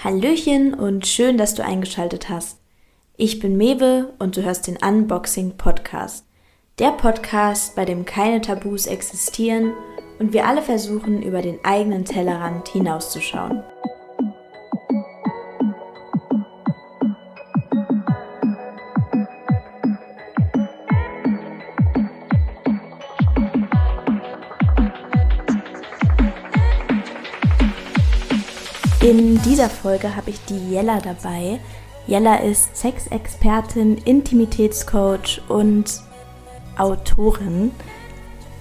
Hallöchen und schön, dass du eingeschaltet hast. Ich bin Mewe und du hörst den Unboxing Podcast. Der Podcast, bei dem keine Tabus existieren und wir alle versuchen, über den eigenen Tellerrand hinauszuschauen. In dieser Folge habe ich die Jella dabei. Jella ist Sexexpertin, Intimitätscoach und Autorin.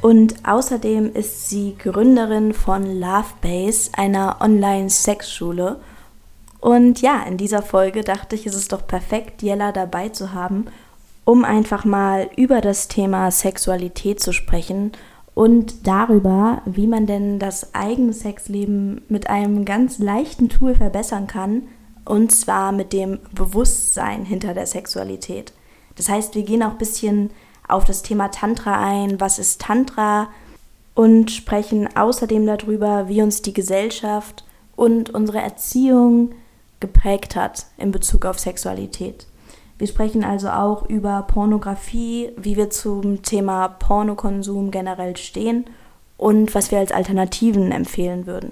Und außerdem ist sie Gründerin von Lovebase, einer Online-Sexschule. Und ja, in dieser Folge dachte ich, ist es doch perfekt, Jella dabei zu haben, um einfach mal über das Thema Sexualität zu sprechen und darüber, wie man denn das eigene Sexleben mit einem ganz leichten Tool verbessern kann, und zwar mit dem Bewusstsein hinter der Sexualität. Das heißt, wir gehen auch ein bisschen auf das Thema Tantra ein, was ist Tantra und sprechen außerdem darüber, wie uns die Gesellschaft und unsere Erziehung geprägt hat in Bezug auf Sexualität. Wir sprechen also auch über Pornografie, wie wir zum Thema Pornokonsum generell stehen und was wir als Alternativen empfehlen würden.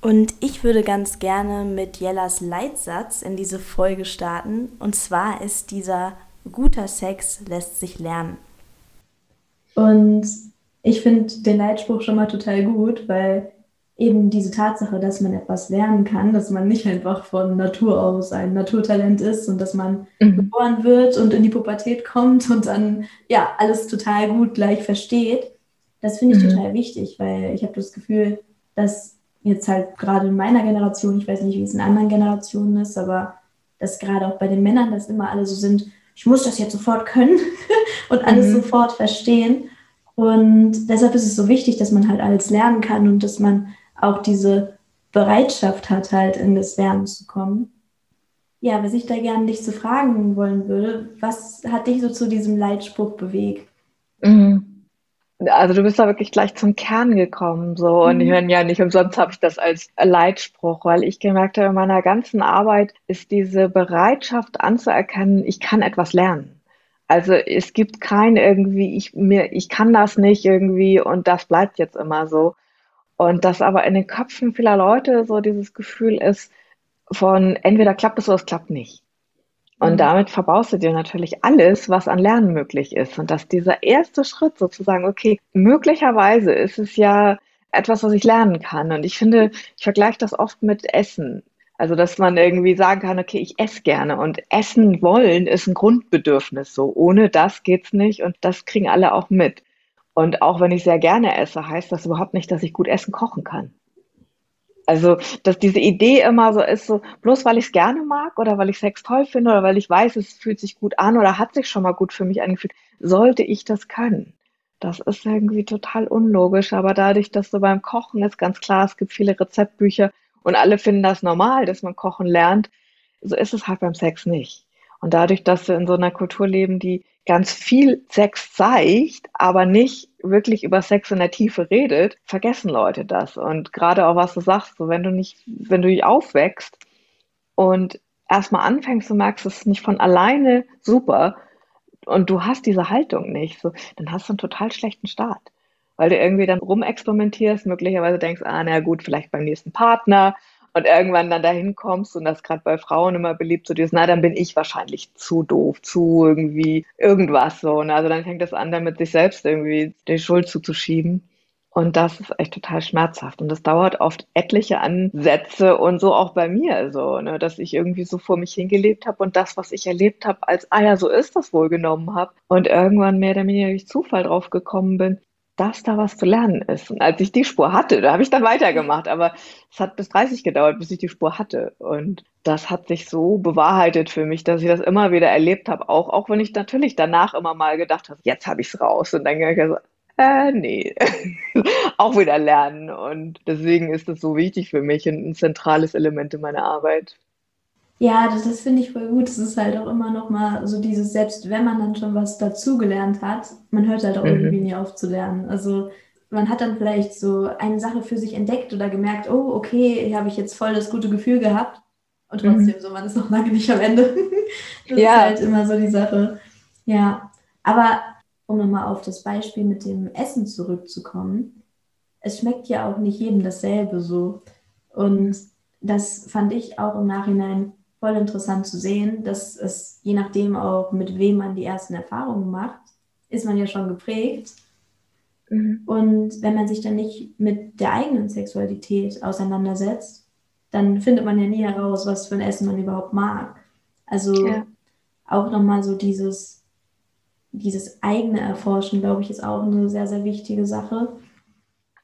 Und ich würde ganz gerne mit Jellas Leitsatz in diese Folge starten. Und zwar ist dieser guter Sex lässt sich lernen. Und ich finde den Leitspruch schon mal total gut, weil eben diese Tatsache, dass man etwas lernen kann, dass man nicht einfach von Natur aus ein Naturtalent ist und dass man mhm. geboren wird und in die Pubertät kommt und dann ja alles total gut gleich versteht. Das finde ich mhm. total wichtig, weil ich habe das Gefühl, dass jetzt halt gerade in meiner Generation, ich weiß nicht, wie es in anderen Generationen ist, aber dass gerade auch bei den Männern, dass immer alle so sind, ich muss das jetzt sofort können und alles mhm. sofort verstehen. Und deshalb ist es so wichtig, dass man halt alles lernen kann und dass man auch diese Bereitschaft hat, halt in das Lernen zu kommen. Ja, was ich da gerne dich zu fragen wollen würde, was hat dich so zu diesem Leitspruch bewegt? Mhm. Also du bist da wirklich gleich zum Kern gekommen, so. Und mhm. ich meine, ja, nicht umsonst habe ich das als Leitspruch, weil ich gemerkt habe, in meiner ganzen Arbeit ist diese Bereitschaft anzuerkennen, ich kann etwas lernen. Also es gibt kein irgendwie, ich mir, ich kann das nicht irgendwie und das bleibt jetzt immer so, und dass aber in den Köpfen vieler Leute so dieses Gefühl ist von entweder klappt es oder es klappt nicht. Und mhm. damit verbaust du dir natürlich alles, was an Lernen möglich ist. Und dass dieser erste Schritt sozusagen, okay, möglicherweise ist es ja etwas, was ich lernen kann. Und ich finde, ich vergleiche das oft mit Essen. Also, dass man irgendwie sagen kann, okay, ich esse gerne und essen wollen ist ein Grundbedürfnis so. Ohne das geht's nicht und das kriegen alle auch mit. Und auch wenn ich sehr gerne esse, heißt das überhaupt nicht, dass ich gut essen kochen kann. Also, dass diese Idee immer so ist, so bloß weil ich es gerne mag oder weil ich Sex toll finde oder weil ich weiß, es fühlt sich gut an oder hat sich schon mal gut für mich angefühlt, sollte ich das können. Das ist irgendwie total unlogisch, aber dadurch, dass du beim Kochen ist ganz klar, es gibt viele Rezeptbücher und alle finden das normal, dass man kochen lernt, so ist es halt beim Sex nicht. Und dadurch, dass wir in so einer Kultur leben, die ganz viel Sex zeigt, aber nicht wirklich über Sex in der Tiefe redet, vergessen Leute das. Und gerade auch was du sagst, so wenn du nicht, wenn du dich aufwächst und erstmal anfängst, du merkst, es ist nicht von alleine super und du hast diese Haltung nicht, so, dann hast du einen total schlechten Start. Weil du irgendwie dann rumexperimentierst, möglicherweise denkst, ah, na gut, vielleicht beim nächsten Partner und irgendwann dann dahin kommst und das gerade bei Frauen immer beliebt so dieses, na, dann bin ich wahrscheinlich zu doof, zu irgendwie irgendwas so. Und also dann fängt das an, damit sich selbst irgendwie die Schuld zuzuschieben. Und das ist echt total schmerzhaft. Und das dauert oft etliche Ansätze und so auch bei mir so, ne, dass ich irgendwie so vor mich hingelebt habe und das, was ich erlebt habe, als, ah ja, so ist das wohl genommen habe. Und irgendwann mehr oder weniger durch Zufall drauf gekommen bin, dass da was zu lernen ist. Und als ich die Spur hatte, da habe ich dann weitergemacht. Aber es hat bis 30 gedauert, bis ich die Spur hatte. Und das hat sich so bewahrheitet für mich, dass ich das immer wieder erlebt habe. Auch, auch wenn ich natürlich danach immer mal gedacht habe, jetzt habe ich es raus. Und dann ging ich so, äh, nee, auch wieder lernen. Und deswegen ist das so wichtig für mich und ein zentrales Element in meiner Arbeit. Ja, das, das finde ich voll gut. Es ist halt auch immer noch mal so dieses, selbst wenn man dann schon was dazugelernt hat, man hört halt auch mhm. irgendwie nie auf zu lernen. Also man hat dann vielleicht so eine Sache für sich entdeckt oder gemerkt, oh, okay, hier habe ich jetzt voll das gute Gefühl gehabt. Und trotzdem, mhm. so, man ist noch lange nicht am Ende. das ja. ist halt immer so die Sache. Ja, aber um nochmal auf das Beispiel mit dem Essen zurückzukommen, es schmeckt ja auch nicht jedem dasselbe so. Und das fand ich auch im Nachhinein voll interessant zu sehen, dass es je nachdem auch, mit wem man die ersten Erfahrungen macht, ist man ja schon geprägt. Mhm. Und wenn man sich dann nicht mit der eigenen Sexualität auseinandersetzt, dann findet man ja nie heraus, was für ein Essen man überhaupt mag. Also ja. auch nochmal so dieses, dieses eigene Erforschen, glaube ich, ist auch eine sehr, sehr wichtige Sache.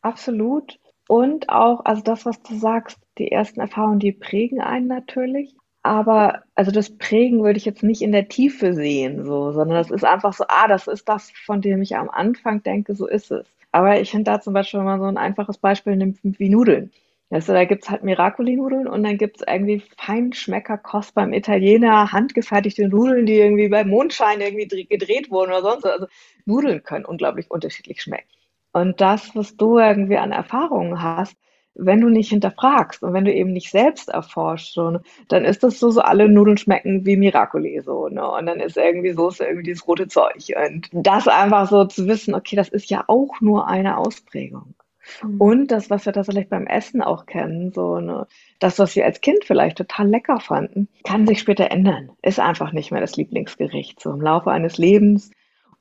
Absolut. Und auch, also das, was du sagst, die ersten Erfahrungen, die prägen einen natürlich. Aber also das Prägen würde ich jetzt nicht in der Tiefe sehen, so, sondern das ist einfach so, ah, das ist das, von dem ich am Anfang denke, so ist es. Aber ich finde da zum Beispiel mal so ein einfaches Beispiel nimmt wie Nudeln. Also da gibt es halt Miracoli-Nudeln und dann gibt es irgendwie Feinschmeckerkost beim Italiener, handgefertigte Nudeln, die irgendwie beim Mondschein irgendwie gedreht wurden oder sonst was. Also Nudeln können unglaublich unterschiedlich schmecken. Und das, was du irgendwie an Erfahrungen hast, wenn du nicht hinterfragst und wenn du eben nicht selbst erforschst, so, ne, dann ist das so, so alle Nudeln schmecken wie Miracoli, so, ne? Und dann ist irgendwie Soße irgendwie dieses rote Zeug. Und das einfach so zu wissen, okay, das ist ja auch nur eine Ausprägung. Mhm. Und das, was wir tatsächlich beim Essen auch kennen, so, ne, das, was wir als Kind vielleicht total lecker fanden, kann sich später ändern. Ist einfach nicht mehr das Lieblingsgericht. So im Laufe eines Lebens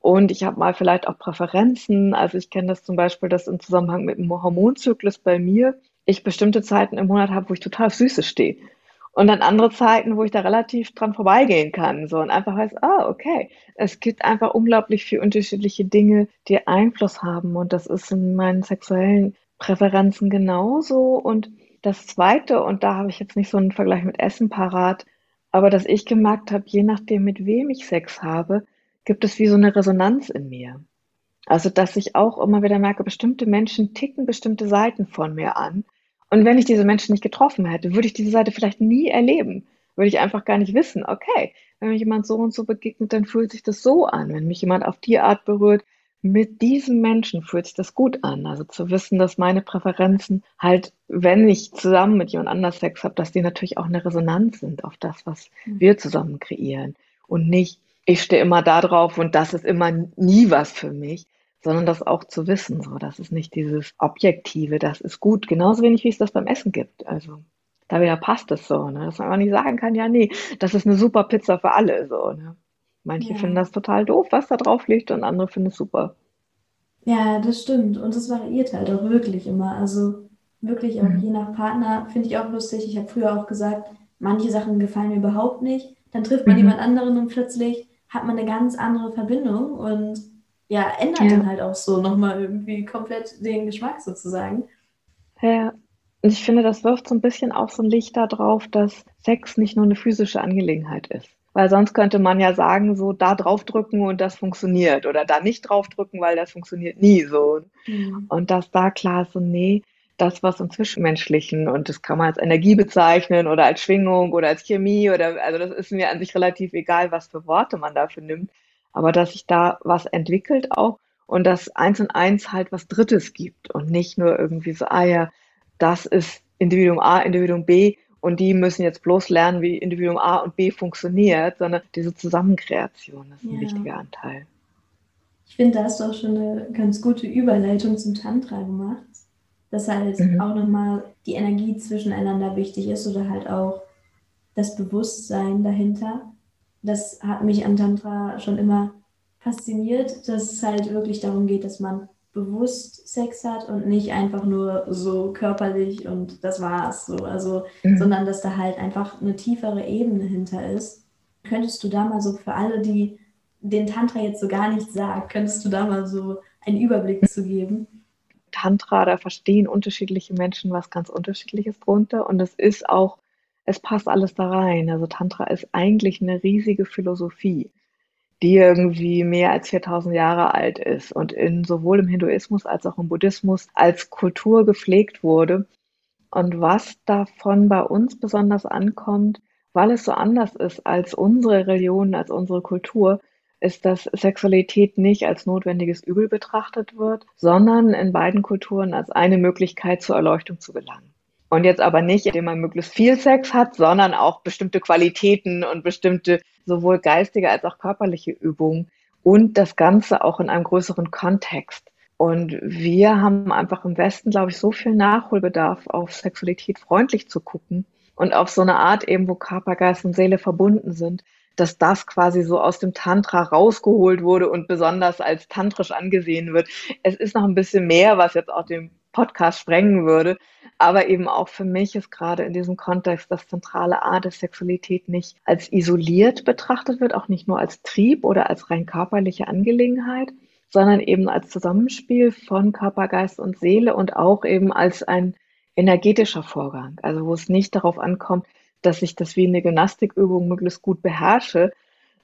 und ich habe mal vielleicht auch Präferenzen. Also ich kenne das zum Beispiel, dass im Zusammenhang mit dem Hormonzyklus bei mir ich bestimmte Zeiten im Monat habe, wo ich total auf Süße stehe. Und dann andere Zeiten, wo ich da relativ dran vorbeigehen kann. So und einfach weiß, ah, okay, es gibt einfach unglaublich viele unterschiedliche Dinge, die Einfluss haben. Und das ist in meinen sexuellen Präferenzen genauso. Und das Zweite, und da habe ich jetzt nicht so einen Vergleich mit Essen parat, aber dass ich gemerkt habe, je nachdem, mit wem ich Sex habe, gibt es wie so eine Resonanz in mir. Also, dass ich auch immer wieder merke, bestimmte Menschen ticken bestimmte Seiten von mir an. Und wenn ich diese Menschen nicht getroffen hätte, würde ich diese Seite vielleicht nie erleben. Würde ich einfach gar nicht wissen, okay, wenn mir jemand so und so begegnet, dann fühlt sich das so an. Wenn mich jemand auf die Art berührt, mit diesem Menschen fühlt sich das gut an. Also zu wissen, dass meine Präferenzen halt, wenn ich zusammen mit jemand anders Sex habe, dass die natürlich auch eine Resonanz sind auf das, was mhm. wir zusammen kreieren. Und nicht, ich stehe immer da drauf und das ist immer nie was für mich, sondern das auch zu wissen. So, das ist nicht dieses Objektive, das ist gut, genauso wenig wie es das beim Essen gibt. Also da wieder passt es so, ne? dass man einfach nicht sagen kann, ja, nee, das ist eine super Pizza für alle. So, ne? Manche ja. finden das total doof, was da drauf liegt, und andere finden es super. Ja, das stimmt. Und es variiert halt auch wirklich immer. Also wirklich auch mhm. je nach Partner finde ich auch lustig. Ich habe früher auch gesagt, manche Sachen gefallen mir überhaupt nicht. Dann trifft man mhm. jemand anderen und plötzlich hat man eine ganz andere Verbindung und ja, ändert ja. dann halt auch so nochmal irgendwie komplett den Geschmack sozusagen. Ja, und ich finde, das wirft so ein bisschen auch so ein Licht darauf, dass Sex nicht nur eine physische Angelegenheit ist. Weil sonst könnte man ja sagen, so da draufdrücken und das funktioniert. Oder da nicht draufdrücken, weil das funktioniert nie so. Mhm. Und dass da klar ist, so, nee, das, was im Zwischenmenschlichen, und das kann man als Energie bezeichnen oder als Schwingung oder als Chemie oder, also das ist mir an sich relativ egal, was für Worte man dafür nimmt, aber dass sich da was entwickelt auch und dass eins und eins halt was Drittes gibt und nicht nur irgendwie so, ah ja, das ist Individuum A, Individuum B und die müssen jetzt bloß lernen, wie Individuum A und B funktioniert, sondern diese Zusammenkreation ist ein ja. wichtiger Anteil. Ich finde, da hast du auch schon eine ganz gute Überleitung zum Tantra gemacht dass halt mhm. auch nochmal die Energie zwischeneinander wichtig ist oder halt auch das Bewusstsein dahinter. Das hat mich an Tantra schon immer fasziniert, dass es halt wirklich darum geht, dass man bewusst Sex hat und nicht einfach nur so körperlich und das war's so, also mhm. sondern dass da halt einfach eine tiefere Ebene hinter ist. Könntest du da mal so für alle, die den Tantra jetzt so gar nicht sagt, könntest du da mal so einen Überblick zu geben? Tantra, da verstehen unterschiedliche Menschen was ganz Unterschiedliches drunter und es ist auch, es passt alles da rein. Also Tantra ist eigentlich eine riesige Philosophie, die irgendwie mehr als 4000 Jahre alt ist und in sowohl im Hinduismus als auch im Buddhismus als Kultur gepflegt wurde. Und was davon bei uns besonders ankommt, weil es so anders ist als unsere Religion, als unsere Kultur, ist, dass Sexualität nicht als notwendiges Übel betrachtet wird, sondern in beiden Kulturen als eine Möglichkeit zur Erleuchtung zu gelangen. Und jetzt aber nicht, indem man möglichst viel Sex hat, sondern auch bestimmte Qualitäten und bestimmte sowohl geistige als auch körperliche Übungen und das Ganze auch in einem größeren Kontext. Und wir haben einfach im Westen, glaube ich, so viel Nachholbedarf, auf Sexualität freundlich zu gucken und auf so eine Art eben, wo Körper, Geist und Seele verbunden sind, dass das quasi so aus dem Tantra rausgeholt wurde und besonders als tantrisch angesehen wird. Es ist noch ein bisschen mehr, was jetzt auch den Podcast sprengen würde. Aber eben auch für mich ist gerade in diesem Kontext das zentrale A, dass Sexualität nicht als isoliert betrachtet wird, auch nicht nur als Trieb oder als rein körperliche Angelegenheit, sondern eben als Zusammenspiel von Körper, Geist und Seele und auch eben als ein energetischer Vorgang. Also wo es nicht darauf ankommt, dass ich das wie eine Gymnastikübung möglichst gut beherrsche,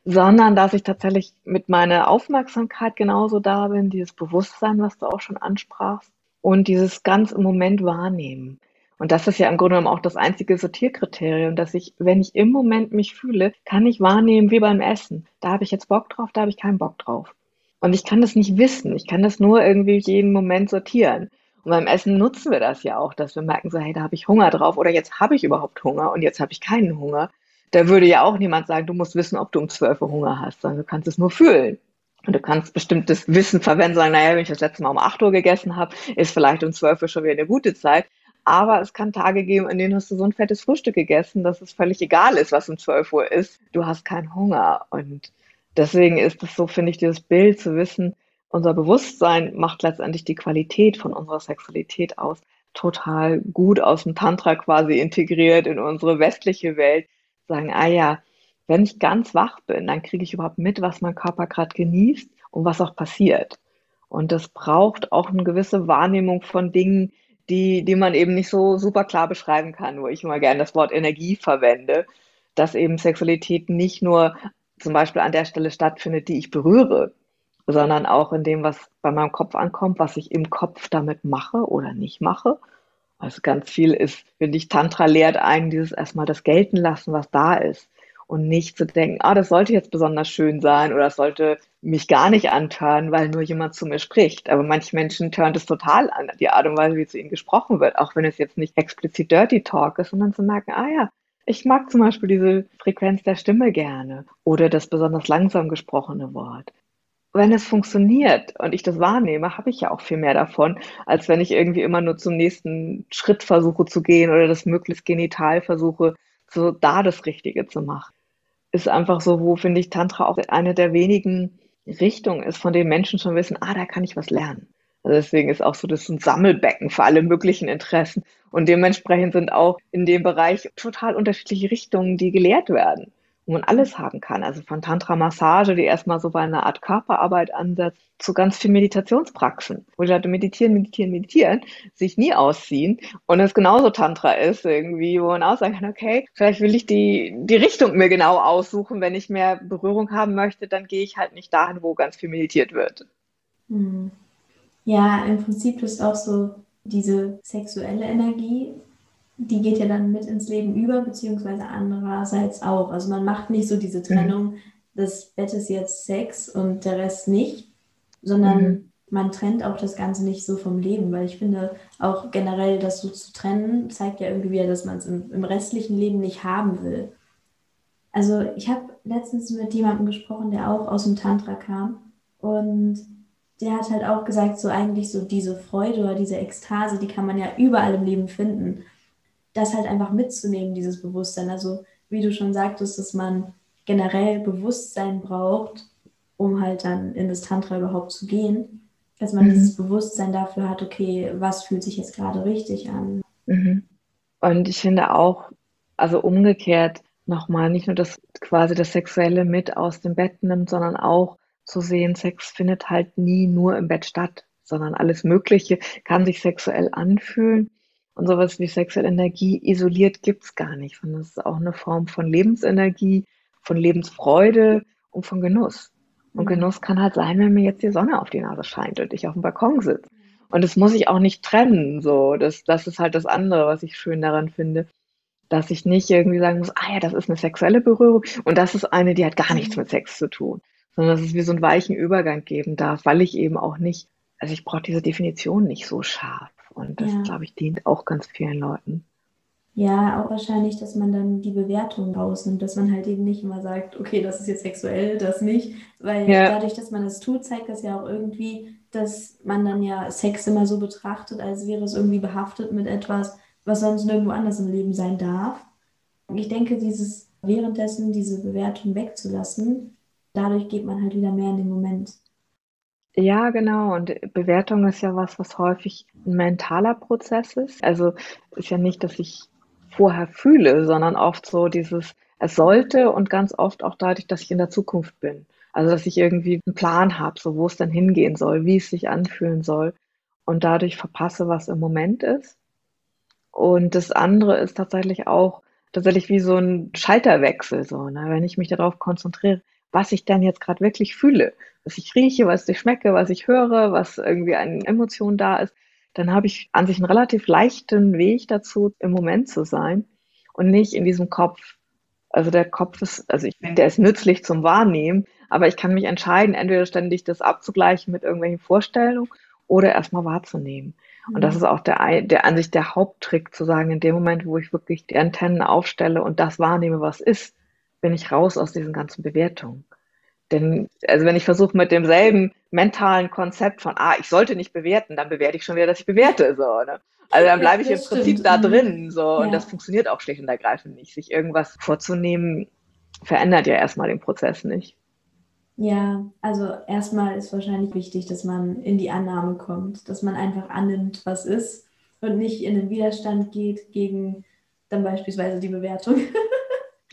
sondern dass ich tatsächlich mit meiner Aufmerksamkeit genauso da bin, dieses Bewusstsein, was du auch schon ansprachst, und dieses ganz im Moment wahrnehmen. Und das ist ja im Grunde genommen auch das einzige Sortierkriterium, dass ich, wenn ich im Moment mich fühle, kann ich wahrnehmen wie beim Essen. Da habe ich jetzt Bock drauf, da habe ich keinen Bock drauf. Und ich kann das nicht wissen. Ich kann das nur irgendwie jeden Moment sortieren. Und beim Essen nutzen wir das ja auch, dass wir merken so, hey, da habe ich Hunger drauf oder jetzt habe ich überhaupt Hunger und jetzt habe ich keinen Hunger. Da würde ja auch niemand sagen, du musst wissen, ob du um 12 Uhr Hunger hast, sondern du kannst es nur fühlen. Und du kannst bestimmtes Wissen verwenden, sagen, naja, wenn ich das letzte Mal um 8 Uhr gegessen habe, ist vielleicht um 12 Uhr schon wieder eine gute Zeit. Aber es kann Tage geben, in denen hast du so ein fettes Frühstück gegessen, dass es völlig egal ist, was um 12 Uhr ist. Du hast keinen Hunger. Und deswegen ist es so, finde ich, dieses Bild zu wissen, unser Bewusstsein macht letztendlich die Qualität von unserer Sexualität aus. Total gut aus dem Tantra quasi integriert in unsere westliche Welt. Sagen, ah ja, wenn ich ganz wach bin, dann kriege ich überhaupt mit, was mein Körper gerade genießt und was auch passiert. Und das braucht auch eine gewisse Wahrnehmung von Dingen, die, die man eben nicht so super klar beschreiben kann, wo ich immer gerne das Wort Energie verwende, dass eben Sexualität nicht nur zum Beispiel an der Stelle stattfindet, die ich berühre, sondern auch in dem, was bei meinem Kopf ankommt, was ich im Kopf damit mache oder nicht mache. Also ganz viel ist, finde ich, Tantra lehrt einen dieses erstmal das gelten lassen, was da ist und nicht zu denken, ah, das sollte jetzt besonders schön sein oder das sollte mich gar nicht antören, weil nur jemand zu mir spricht. Aber manche Menschen tören es total an, die Art und Weise, wie zu ihnen gesprochen wird, auch wenn es jetzt nicht explizit Dirty Talk ist, sondern zu merken, ah ja, ich mag zum Beispiel diese Frequenz der Stimme gerne oder das besonders langsam gesprochene Wort. Wenn es funktioniert und ich das wahrnehme, habe ich ja auch viel mehr davon, als wenn ich irgendwie immer nur zum nächsten Schritt versuche zu gehen oder das möglichst genital versuche, so da das Richtige zu machen ist einfach so, wo finde ich Tantra auch eine der wenigen Richtungen ist, von denen Menschen schon wissen, ah, da kann ich was lernen. Also deswegen ist auch so das ein Sammelbecken für alle möglichen Interessen. Und dementsprechend sind auch in dem Bereich total unterschiedliche Richtungen, die gelehrt werden wo man alles haben kann. Also von Tantra-Massage, die erstmal so bei einer Art Körperarbeit ansetzt, zu ganz viel Meditationspraxen, wo die Leute meditieren, meditieren, meditieren, sich nie ausziehen und es genauso Tantra ist irgendwie, wo man auch sagen kann, okay, vielleicht will ich die, die Richtung mir genau aussuchen. Wenn ich mehr Berührung haben möchte, dann gehe ich halt nicht dahin, wo ganz viel meditiert wird. Hm. Ja, im Prinzip ist auch so diese sexuelle Energie die geht ja dann mit ins Leben über, beziehungsweise andererseits auch. Also man macht nicht so diese mhm. Trennung, mhm. das Bett ist jetzt Sex und der Rest nicht, sondern mhm. man trennt auch das Ganze nicht so vom Leben, weil ich finde auch generell das so zu trennen, zeigt ja irgendwie wieder, dass man es im, im restlichen Leben nicht haben will. Also ich habe letztens mit jemandem gesprochen, der auch aus dem Tantra kam und der hat halt auch gesagt, so eigentlich so diese Freude oder diese Ekstase, die kann man ja überall im Leben finden das halt einfach mitzunehmen, dieses Bewusstsein. Also wie du schon sagtest, dass man generell Bewusstsein braucht, um halt dann in das Tantra überhaupt zu gehen. Dass man mhm. dieses Bewusstsein dafür hat, okay, was fühlt sich jetzt gerade richtig an. Mhm. Und ich finde auch, also umgekehrt nochmal, nicht nur das quasi das Sexuelle mit aus dem Bett nimmt, sondern auch zu sehen, Sex findet halt nie nur im Bett statt, sondern alles Mögliche kann sich sexuell anfühlen und sowas wie sexuelle Energie isoliert gibt es gar nicht, sondern es ist auch eine Form von Lebensenergie, von Lebensfreude und von Genuss. Und mhm. Genuss kann halt sein, wenn mir jetzt die Sonne auf die Nase scheint und ich auf dem Balkon sitze. Und das muss ich auch nicht trennen. So, das, das ist halt das andere, was ich schön daran finde, dass ich nicht irgendwie sagen muss, ah ja, das ist eine sexuelle Berührung und das ist eine, die hat gar nichts mhm. mit Sex zu tun. sondern dass es wie so einen weichen Übergang geben darf, weil ich eben auch nicht, also ich brauche diese Definition nicht so scharf. Und das, ja. glaube ich, dient auch ganz vielen Leuten. Ja, auch wahrscheinlich, dass man dann die Bewertung rausnimmt, dass man halt eben nicht immer sagt, okay, das ist jetzt sexuell, das nicht, weil ja. dadurch, dass man das tut, zeigt das ja auch irgendwie, dass man dann ja Sex immer so betrachtet, als wäre es irgendwie behaftet mit etwas, was sonst nirgendwo anders im Leben sein darf. Ich denke, dieses währenddessen diese Bewertung wegzulassen, dadurch geht man halt wieder mehr in den Moment. Ja, genau. Und Bewertung ist ja was, was häufig ein mentaler Prozess ist. Also ist ja nicht, dass ich vorher fühle, sondern oft so dieses, es sollte und ganz oft auch dadurch, dass ich in der Zukunft bin. Also dass ich irgendwie einen Plan habe, so wo es dann hingehen soll, wie es sich anfühlen soll und dadurch verpasse, was im Moment ist. Und das andere ist tatsächlich auch tatsächlich wie so ein Schalterwechsel, so, ne? wenn ich mich darauf konzentriere, was ich dann jetzt gerade wirklich fühle, was ich rieche, was ich schmecke, was ich höre, was irgendwie an Emotionen da ist, dann habe ich an sich einen relativ leichten Weg dazu, im Moment zu sein und nicht in diesem Kopf. Also der Kopf ist, also ich finde, der ist nützlich zum Wahrnehmen, aber ich kann mich entscheiden, entweder ständig das abzugleichen mit irgendwelchen Vorstellungen oder erstmal wahrzunehmen. Und das mhm. ist auch der, der an sich der Haupttrick zu sagen, in dem Moment, wo ich wirklich die Antennen aufstelle und das wahrnehme, was ist, bin ich raus aus diesen ganzen Bewertungen. Denn, also wenn ich versuche mit demselben mentalen Konzept von, ah, ich sollte nicht bewerten, dann bewerte ich schon wieder, dass ich bewerte, so, ne? Also dann bleibe ich im Prinzip stimmt. da mhm. drin, so, ja. und das funktioniert auch schlicht und ergreifend nicht. Sich irgendwas vorzunehmen, verändert ja erstmal den Prozess nicht. Ja, also erstmal ist wahrscheinlich wichtig, dass man in die Annahme kommt, dass man einfach annimmt, was ist und nicht in den Widerstand geht gegen dann beispielsweise die Bewertung.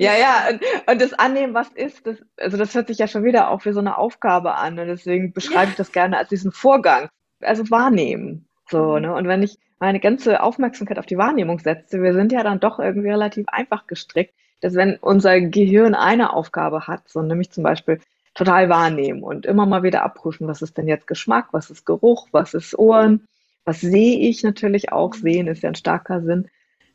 Ja, ja, und, und das Annehmen, was ist, das, also das hört sich ja schon wieder auch wie so eine Aufgabe an und deswegen beschreibe ja. ich das gerne als diesen Vorgang, also wahrnehmen. So, mhm. ne? Und wenn ich meine ganze Aufmerksamkeit auf die Wahrnehmung setze, wir sind ja dann doch irgendwie relativ einfach gestrickt, dass wenn unser Gehirn eine Aufgabe hat, so nämlich zum Beispiel total wahrnehmen und immer mal wieder abprüfen, was ist denn jetzt Geschmack, was ist Geruch, was ist Ohren, was sehe ich natürlich auch, mhm. sehen ist ja ein starker Sinn,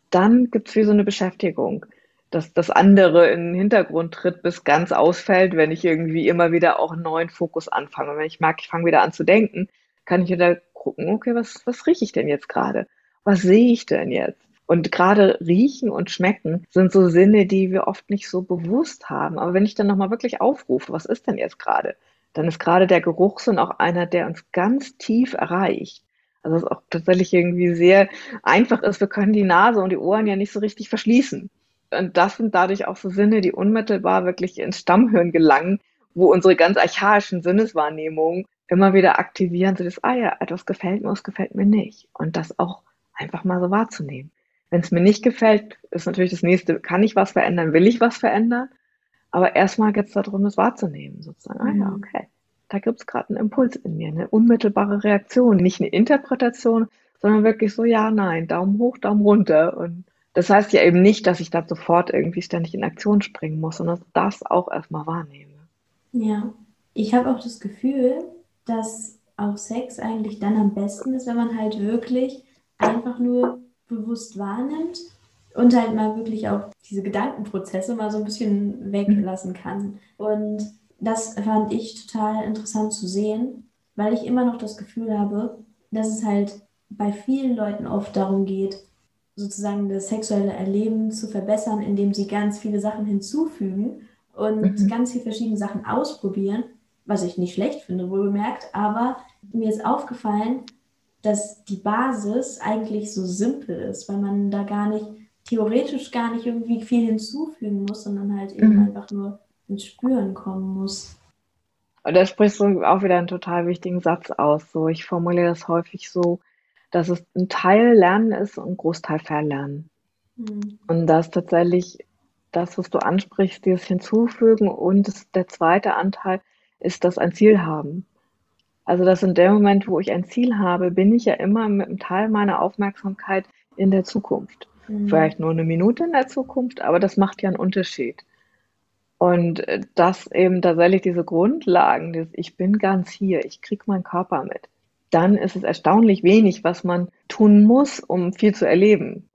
dann gibt es wie so eine Beschäftigung dass das andere in den Hintergrund tritt, bis ganz ausfällt, wenn ich irgendwie immer wieder auch einen neuen Fokus anfange. Und wenn ich merke, ich fange wieder an zu denken, kann ich wieder gucken, okay, was, was rieche ich denn jetzt gerade? Was sehe ich denn jetzt? Und gerade riechen und schmecken sind so Sinne, die wir oft nicht so bewusst haben. Aber wenn ich dann nochmal wirklich aufrufe, was ist denn jetzt gerade? Dann ist gerade der Geruchssinn auch einer, der uns ganz tief erreicht. Also es auch tatsächlich irgendwie sehr einfach ist. Wir können die Nase und die Ohren ja nicht so richtig verschließen. Und das sind dadurch auch so Sinne, die unmittelbar wirklich ins Stammhirn gelangen, wo unsere ganz archaischen Sinneswahrnehmungen immer wieder aktivieren, so das, ah ja, etwas gefällt mir, es gefällt mir nicht. Und das auch einfach mal so wahrzunehmen. Wenn es mir nicht gefällt, ist natürlich das nächste, kann ich was verändern, will ich was verändern? Aber erstmal geht es darum, das wahrzunehmen, sozusagen. Ah ja, mhm. okay, da gibt es gerade einen Impuls in mir, eine unmittelbare Reaktion, nicht eine Interpretation, sondern wirklich so, ja, nein, Daumen hoch, Daumen runter und das heißt ja eben nicht, dass ich da sofort irgendwie ständig in Aktion springen muss, sondern das auch erstmal wahrnehme. Ja, ich habe auch das Gefühl, dass auch Sex eigentlich dann am besten ist, wenn man halt wirklich einfach nur bewusst wahrnimmt und halt mal wirklich auch diese Gedankenprozesse mal so ein bisschen weglassen kann. Und das fand ich total interessant zu sehen, weil ich immer noch das Gefühl habe, dass es halt bei vielen Leuten oft darum geht, sozusagen das sexuelle Erleben zu verbessern, indem sie ganz viele Sachen hinzufügen und mhm. ganz viele verschiedene Sachen ausprobieren, was ich nicht schlecht finde, wohl bemerkt, aber mir ist aufgefallen, dass die Basis eigentlich so simpel ist, weil man da gar nicht, theoretisch gar nicht irgendwie viel hinzufügen muss, sondern halt eben mhm. einfach nur ins Spüren kommen muss. Und da sprichst du auch wieder einen total wichtigen Satz aus. So, ich formuliere das häufig so, dass es ein Teil Lernen ist und ein Großteil Verlernen. Mhm. Und das tatsächlich das, was du ansprichst, dieses Hinzufügen und das, der zweite Anteil ist das ein Ziel haben. Also dass in dem Moment, wo ich ein Ziel habe, bin ich ja immer mit einem Teil meiner Aufmerksamkeit in der Zukunft. Mhm. Vielleicht nur eine Minute in der Zukunft, aber das macht ja einen Unterschied. Und äh, das eben tatsächlich diese Grundlagen, dieses Ich bin ganz hier, ich kriege meinen Körper mit dann ist es erstaunlich wenig, was man tun muss, um viel zu erleben.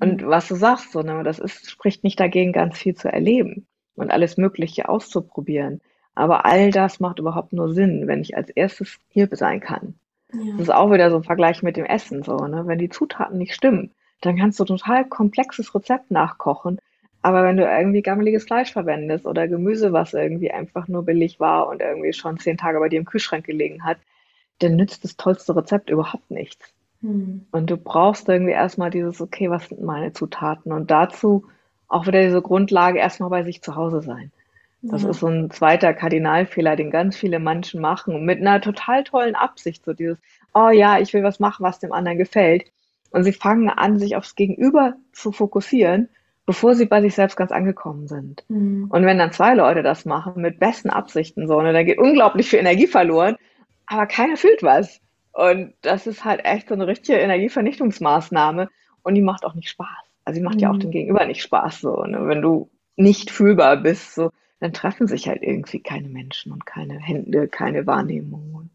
Und mhm. was du sagst, so, ne, das ist, spricht nicht dagegen, ganz viel zu erleben und alles Mögliche auszuprobieren. Aber all das macht überhaupt nur Sinn, wenn ich als erstes hier sein kann. Ja. Das ist auch wieder so ein Vergleich mit dem Essen, so, ne? Wenn die Zutaten nicht stimmen, dann kannst du total komplexes Rezept nachkochen. Aber wenn du irgendwie gammeliges Fleisch verwendest oder Gemüse, was irgendwie einfach nur billig war und irgendwie schon zehn Tage bei dir im Kühlschrank gelegen hat, dann nützt das tollste Rezept überhaupt nichts. Hm. Und du brauchst irgendwie erstmal dieses, okay, was sind meine Zutaten? Und dazu auch wieder diese Grundlage erstmal bei sich zu Hause sein. Das ja. ist so ein zweiter Kardinalfehler, den ganz viele Menschen machen, mit einer total tollen Absicht, so dieses, oh ja, ich will was machen, was dem anderen gefällt. Und sie fangen an, sich aufs Gegenüber zu fokussieren, bevor sie bei sich selbst ganz angekommen sind. Mhm. Und wenn dann zwei Leute das machen, mit besten Absichten, so, ne, dann geht unglaublich viel Energie verloren, aber keiner fühlt was. Und das ist halt echt so eine richtige Energievernichtungsmaßnahme. Und die macht auch nicht Spaß. Also die macht mhm. ja auch mhm. dem Gegenüber nicht Spaß, so, ne, wenn du nicht fühlbar bist, so dann treffen sich halt irgendwie keine Menschen und keine Hände, keine Wahrnehmung.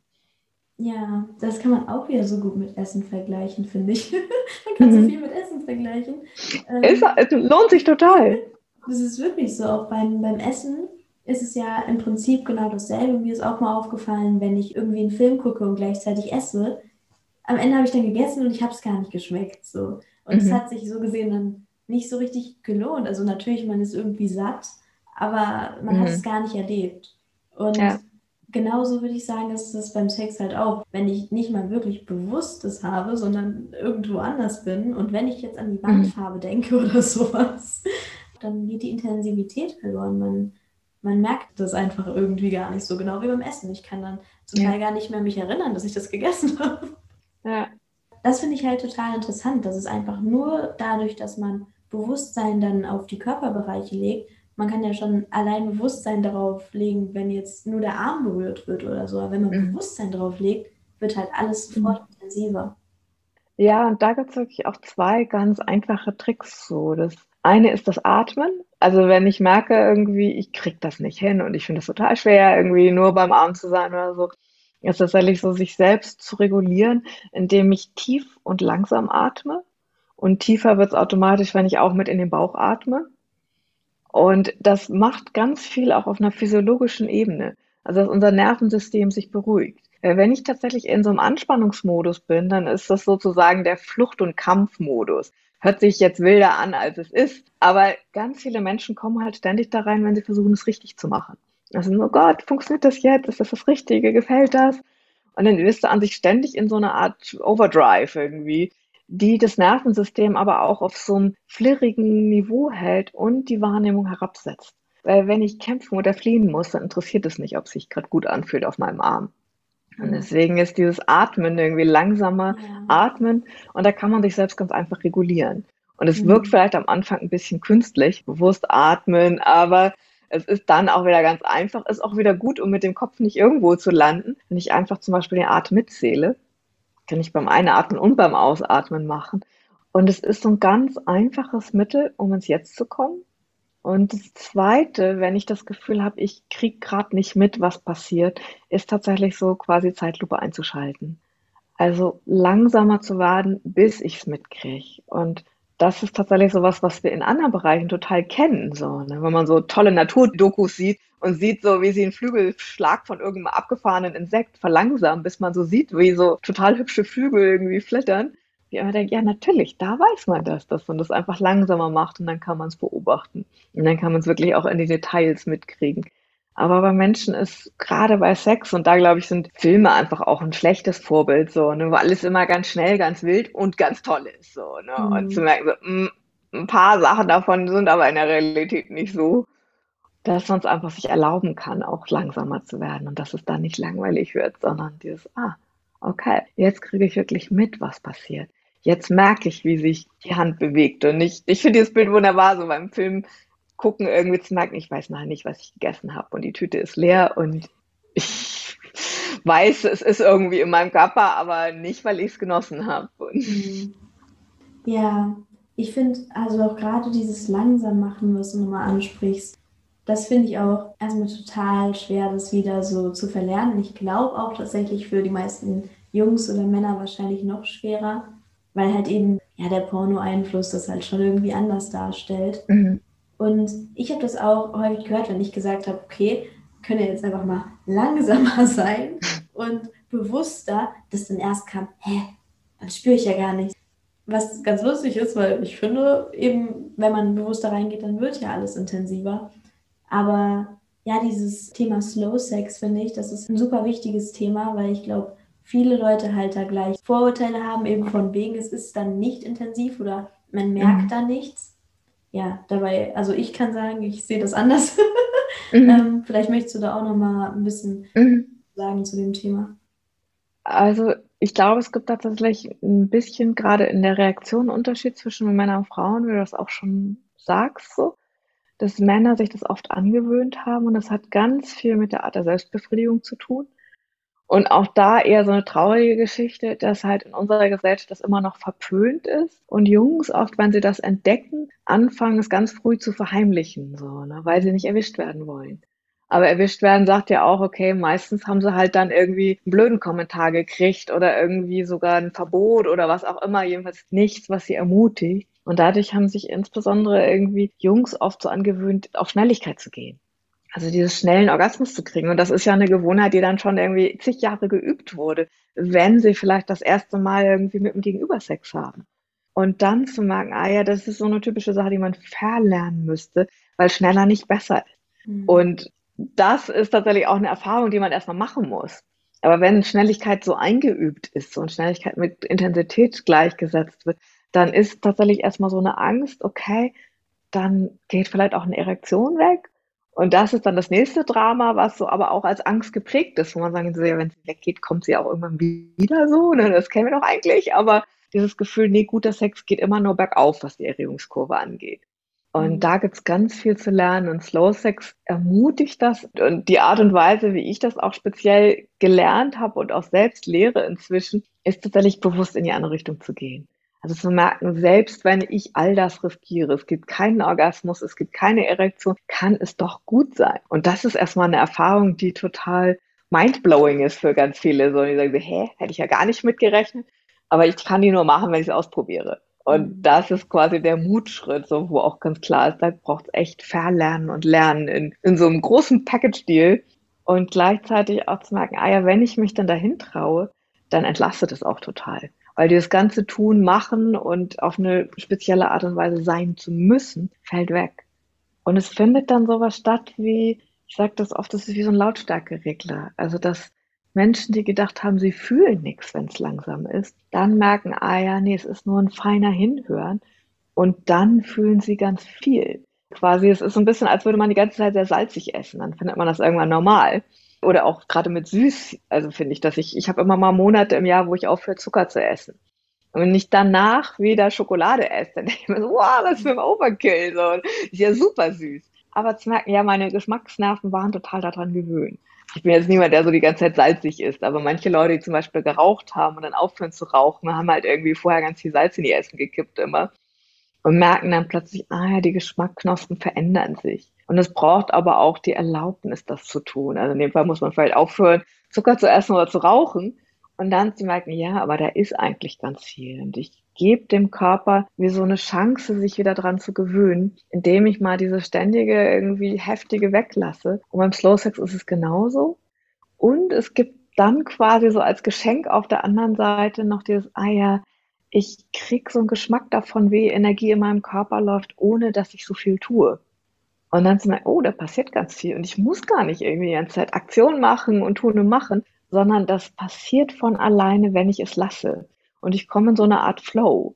Ja, das kann man auch wieder so gut mit Essen vergleichen, finde ich. man kann mhm. so viel mit Essen vergleichen. Ähm, es, es lohnt sich total. Das ist wirklich so. Auch beim, beim Essen ist es ja im Prinzip genau dasselbe. Mir ist auch mal aufgefallen, wenn ich irgendwie einen Film gucke und gleichzeitig esse. Am Ende habe ich dann gegessen und ich habe es gar nicht geschmeckt. So. Und es mhm. hat sich so gesehen dann nicht so richtig gelohnt. Also natürlich, man ist irgendwie satt, aber man mhm. hat es gar nicht erlebt. Und ja. genauso würde ich sagen, ist das beim Sex halt auch. Wenn ich nicht mal wirklich Bewusstes habe, sondern irgendwo anders bin und wenn ich jetzt an die Wandfarbe mhm. denke oder sowas, dann geht die Intensivität verloren. Man, man merkt das einfach irgendwie gar nicht so genau wie beim Essen. Ich kann dann zum ja. Teil gar nicht mehr mich erinnern, dass ich das gegessen habe. Ja. Das finde ich halt total interessant, dass es einfach nur dadurch, dass man Bewusstsein dann auf die Körperbereiche legt, man kann ja schon allein Bewusstsein darauf legen, wenn jetzt nur der Arm berührt wird oder so. Aber wenn man mhm. Bewusstsein darauf legt, wird halt alles mhm. sofort mhm. intensiver. Ja, und da gibt es wirklich auch zwei ganz einfache Tricks so. Das eine ist das Atmen. Also wenn ich merke irgendwie, ich kriege das nicht hin und ich finde es total schwer, irgendwie nur beim Arm zu sein oder so, ist tatsächlich so, sich selbst zu regulieren, indem ich tief und langsam atme. Und tiefer wird es automatisch, wenn ich auch mit in den Bauch atme. Und das macht ganz viel auch auf einer physiologischen Ebene. Also dass unser Nervensystem sich beruhigt. Äh, wenn ich tatsächlich in so einem Anspannungsmodus bin, dann ist das sozusagen der Flucht- und Kampfmodus. Hört sich jetzt wilder an, als es ist. Aber ganz viele Menschen kommen halt ständig da rein, wenn sie versuchen, es richtig zu machen. Also, oh Gott, funktioniert das jetzt? Ist das das Richtige? Gefällt das? Und dann bist du an sich ständig in so einer Art Overdrive irgendwie, die das Nervensystem aber auch auf so einem flirrigen Niveau hält und die Wahrnehmung herabsetzt. Weil wenn ich kämpfen oder fliehen muss, dann interessiert es nicht, ob es sich gerade gut anfühlt auf meinem Arm. Und deswegen ist dieses Atmen irgendwie langsamer ja. atmen und da kann man sich selbst ganz einfach regulieren. Und es mhm. wirkt vielleicht am Anfang ein bisschen künstlich, bewusst atmen, aber es ist dann auch wieder ganz einfach, ist auch wieder gut, um mit dem Kopf nicht irgendwo zu landen, wenn ich einfach zum Beispiel den Atem mitzähle kann ich beim Einatmen und beim Ausatmen machen. Und es ist so ein ganz einfaches Mittel, um ins Jetzt zu kommen. Und das Zweite, wenn ich das Gefühl habe, ich kriege gerade nicht mit, was passiert, ist tatsächlich so quasi Zeitlupe einzuschalten. Also langsamer zu werden, bis ich es mitkriege. Und das ist tatsächlich so was, was wir in anderen Bereichen total kennen. So, ne? Wenn man so tolle Naturdokus sieht und sieht so, wie sie einen Flügelschlag von irgendeinem abgefahrenen Insekt verlangsamen, bis man so sieht, wie so total hübsche Flügel irgendwie flattern. Wie immer denkt, ja, natürlich, da weiß man das, dass man das einfach langsamer macht und dann kann man es beobachten. Und dann kann man es wirklich auch in die Details mitkriegen. Aber bei Menschen ist gerade bei Sex, und da glaube ich, sind Filme einfach auch ein schlechtes Vorbild, so, ne, wo alles immer ganz schnell, ganz wild und ganz toll ist. So, ne? Mhm. Und zu merken, so, mh, mm, ein paar Sachen davon sind aber in der Realität nicht so, dass man es einfach sich erlauben kann, auch langsamer zu werden und dass es dann nicht langweilig wird, sondern dieses, ah, okay, jetzt kriege ich wirklich mit, was passiert. Jetzt merke ich, wie sich die Hand bewegt. Und ich, ich finde dieses Bild wunderbar, so beim Film gucken, irgendwie zu merken, ich weiß noch nicht, was ich gegessen habe und die Tüte ist leer und ich weiß, es ist irgendwie in meinem Körper, aber nicht, weil ich es genossen habe. Mhm. Ja, ich finde also auch gerade dieses langsam machen, was du nochmal ansprichst, das finde ich auch erstmal total schwer, das wieder so zu verlernen. Ich glaube auch tatsächlich für die meisten Jungs oder Männer wahrscheinlich noch schwerer, weil halt eben ja der Porno-Einfluss das halt schon irgendwie anders darstellt. Mhm. Und ich habe das auch häufig gehört, wenn ich gesagt habe, okay, können jetzt einfach mal langsamer sein und bewusster, dass dann erst kam, hä, das spüre ich ja gar nicht. Was ganz lustig ist, weil ich finde, eben, wenn man bewusster reingeht, dann wird ja alles intensiver. Aber ja, dieses Thema Slow Sex finde ich, das ist ein super wichtiges Thema, weil ich glaube, viele Leute halt da gleich Vorurteile haben, eben von wegen, es ist dann nicht intensiv oder man merkt mhm. da nichts. Ja, dabei, also ich kann sagen, ich sehe das anders. mhm. ähm, vielleicht möchtest du da auch noch mal ein bisschen mhm. sagen zu dem Thema. Also ich glaube, es gibt tatsächlich ein bisschen gerade in der Reaktion Unterschied zwischen Männern und Frauen, wie du das auch schon sagst, so, dass Männer sich das oft angewöhnt haben und das hat ganz viel mit der Art der Selbstbefriedigung zu tun. Und auch da eher so eine traurige Geschichte, dass halt in unserer Gesellschaft das immer noch verpönt ist und Jungs oft, wenn sie das entdecken, anfangen es ganz früh zu verheimlichen, so, ne, weil sie nicht erwischt werden wollen. Aber erwischt werden sagt ja auch, okay, meistens haben sie halt dann irgendwie einen blöden Kommentar gekriegt oder irgendwie sogar ein Verbot oder was auch immer, jedenfalls nichts, was sie ermutigt. Und dadurch haben sich insbesondere irgendwie Jungs oft so angewöhnt, auf Schnelligkeit zu gehen. Also dieses schnellen Orgasmus zu kriegen. Und das ist ja eine Gewohnheit, die dann schon irgendwie zig Jahre geübt wurde, wenn sie vielleicht das erste Mal irgendwie mit dem Gegenüber Sex haben. Und dann zu merken, ah ja, das ist so eine typische Sache, die man verlernen müsste, weil schneller nicht besser ist. Mhm. Und das ist tatsächlich auch eine Erfahrung, die man erstmal machen muss. Aber wenn Schnelligkeit so eingeübt ist und Schnelligkeit mit Intensität gleichgesetzt wird, dann ist tatsächlich erstmal so eine Angst, okay, dann geht vielleicht auch eine Erektion weg und das ist dann das nächste Drama, was so aber auch als Angst geprägt ist, wo man sagen so, ja, wenn sie weggeht, kommt sie auch irgendwann wieder so. Ne? Das kennen wir doch eigentlich. Aber dieses Gefühl, nee, guter Sex geht immer nur bergauf, was die Erregungskurve angeht. Und mhm. da gibt's ganz viel zu lernen. Und Slow Sex ermutigt das. Und die Art und Weise, wie ich das auch speziell gelernt habe und auch selbst lehre inzwischen, ist tatsächlich bewusst in die andere Richtung zu gehen. Also zu merken, selbst wenn ich all das riskiere, es gibt keinen Orgasmus, es gibt keine Erektion, kann es doch gut sein. Und das ist erstmal eine Erfahrung, die total mindblowing ist für ganz viele. So, die sagen, hä, hätte ich ja gar nicht mitgerechnet. Aber ich kann die nur machen, wenn ich es ausprobiere. Und mhm. das ist quasi der Mutschritt, so, wo auch ganz klar ist, da braucht es echt Verlernen und Lernen in, in so einem großen Package-Deal. Und gleichzeitig auch zu merken, ah ja, wenn ich mich dann dahin traue, dann entlastet es auch total weil das ganze Tun, Machen und auf eine spezielle Art und Weise sein zu müssen, fällt weg. Und es findet dann sowas statt wie, ich sage das oft, das ist wie so ein Lautstärkeregler. Also dass Menschen, die gedacht haben, sie fühlen nichts, wenn es langsam ist, dann merken, ah ja, nee, es ist nur ein feiner Hinhören. Und dann fühlen sie ganz viel. Quasi, es ist so ein bisschen, als würde man die ganze Zeit sehr salzig essen. Dann findet man das irgendwann normal oder auch gerade mit süß, also finde ich, dass ich, ich habe immer mal Monate im Jahr, wo ich aufhöre, Zucker zu essen. Und wenn ich danach wieder Schokolade esse, dann denke ich mir so, wow, das ist ein Overkill, so, ist ja super süß. Aber zu merken, ja, meine Geschmacksnerven waren total daran gewöhnt. Ich bin jetzt niemand, der so die ganze Zeit salzig ist, aber manche Leute, die zum Beispiel geraucht haben und dann aufhören zu rauchen, haben halt irgendwie vorher ganz viel Salz in die Essen gekippt immer und merken dann plötzlich, ah ja, die Geschmackknospen verändern sich. Und es braucht aber auch die Erlaubnis, das zu tun. Also in dem Fall muss man vielleicht aufhören, Zucker zu essen oder zu rauchen und dann zu merken, ja, aber da ist eigentlich ganz viel. Und ich gebe dem Körper wie so eine Chance, sich wieder dran zu gewöhnen, indem ich mal diese ständige, irgendwie heftige weglasse. Und beim Slow Sex ist es genauso. Und es gibt dann quasi so als Geschenk auf der anderen Seite noch dieses, ah ja, ich krieg so einen Geschmack davon, wie Energie in meinem Körper läuft, ohne dass ich so viel tue. Und dann zu merken, oh, da passiert ganz viel und ich muss gar nicht irgendwie die ganze Zeit Aktion machen und tun und machen, sondern das passiert von alleine, wenn ich es lasse. Und ich komme in so eine Art Flow.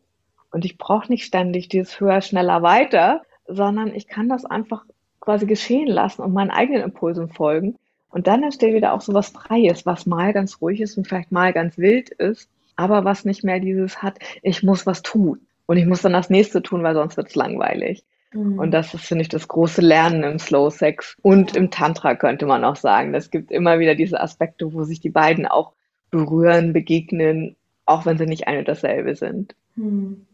Und ich brauche nicht ständig dieses höher, schneller, weiter, sondern ich kann das einfach quasi geschehen lassen und meinen eigenen Impulsen folgen. Und dann entsteht wieder auch so was Freies, was mal ganz ruhig ist und vielleicht mal ganz wild ist, aber was nicht mehr dieses hat, ich muss was tun. Und ich muss dann das nächste tun, weil sonst wird es langweilig. Mhm. Und das ist, finde ich, das große Lernen im Slow Sex und im Tantra könnte man auch sagen. Es gibt immer wieder diese Aspekte, wo sich die beiden auch berühren, begegnen, auch wenn sie nicht ein und dasselbe sind. Mhm.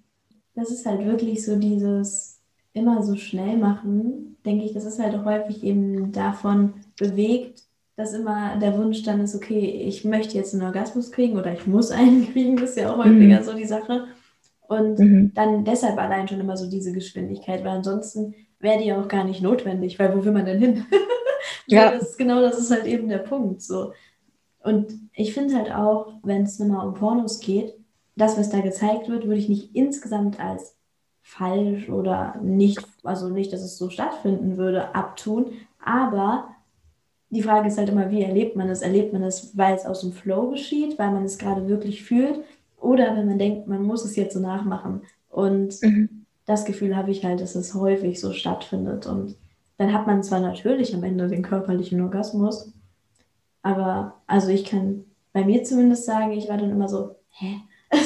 Das ist halt wirklich so dieses immer so schnell machen, denke ich, das ist halt auch häufig eben davon bewegt, dass immer der Wunsch dann ist, okay, ich möchte jetzt einen Orgasmus kriegen oder ich muss einen kriegen, das ist ja auch häufiger mhm. so die Sache. Und mhm. dann deshalb allein schon immer so diese Geschwindigkeit, weil ansonsten wäre die auch gar nicht notwendig, weil wo will man denn hin? Ja. das genau das ist halt eben der Punkt. So. Und ich finde halt auch, wenn es nochmal um Pornos geht, das, was da gezeigt wird, würde ich nicht insgesamt als falsch oder nicht, also nicht, dass es so stattfinden würde, abtun. Aber die Frage ist halt immer, wie erlebt man es? Erlebt man es, weil es aus dem Flow geschieht, weil man es gerade wirklich fühlt? Oder wenn man denkt, man muss es jetzt so nachmachen. Und mhm. das Gefühl habe ich halt, dass es häufig so stattfindet. Und dann hat man zwar natürlich am Ende den körperlichen Orgasmus, aber also ich kann bei mir zumindest sagen, ich war dann immer so, hä?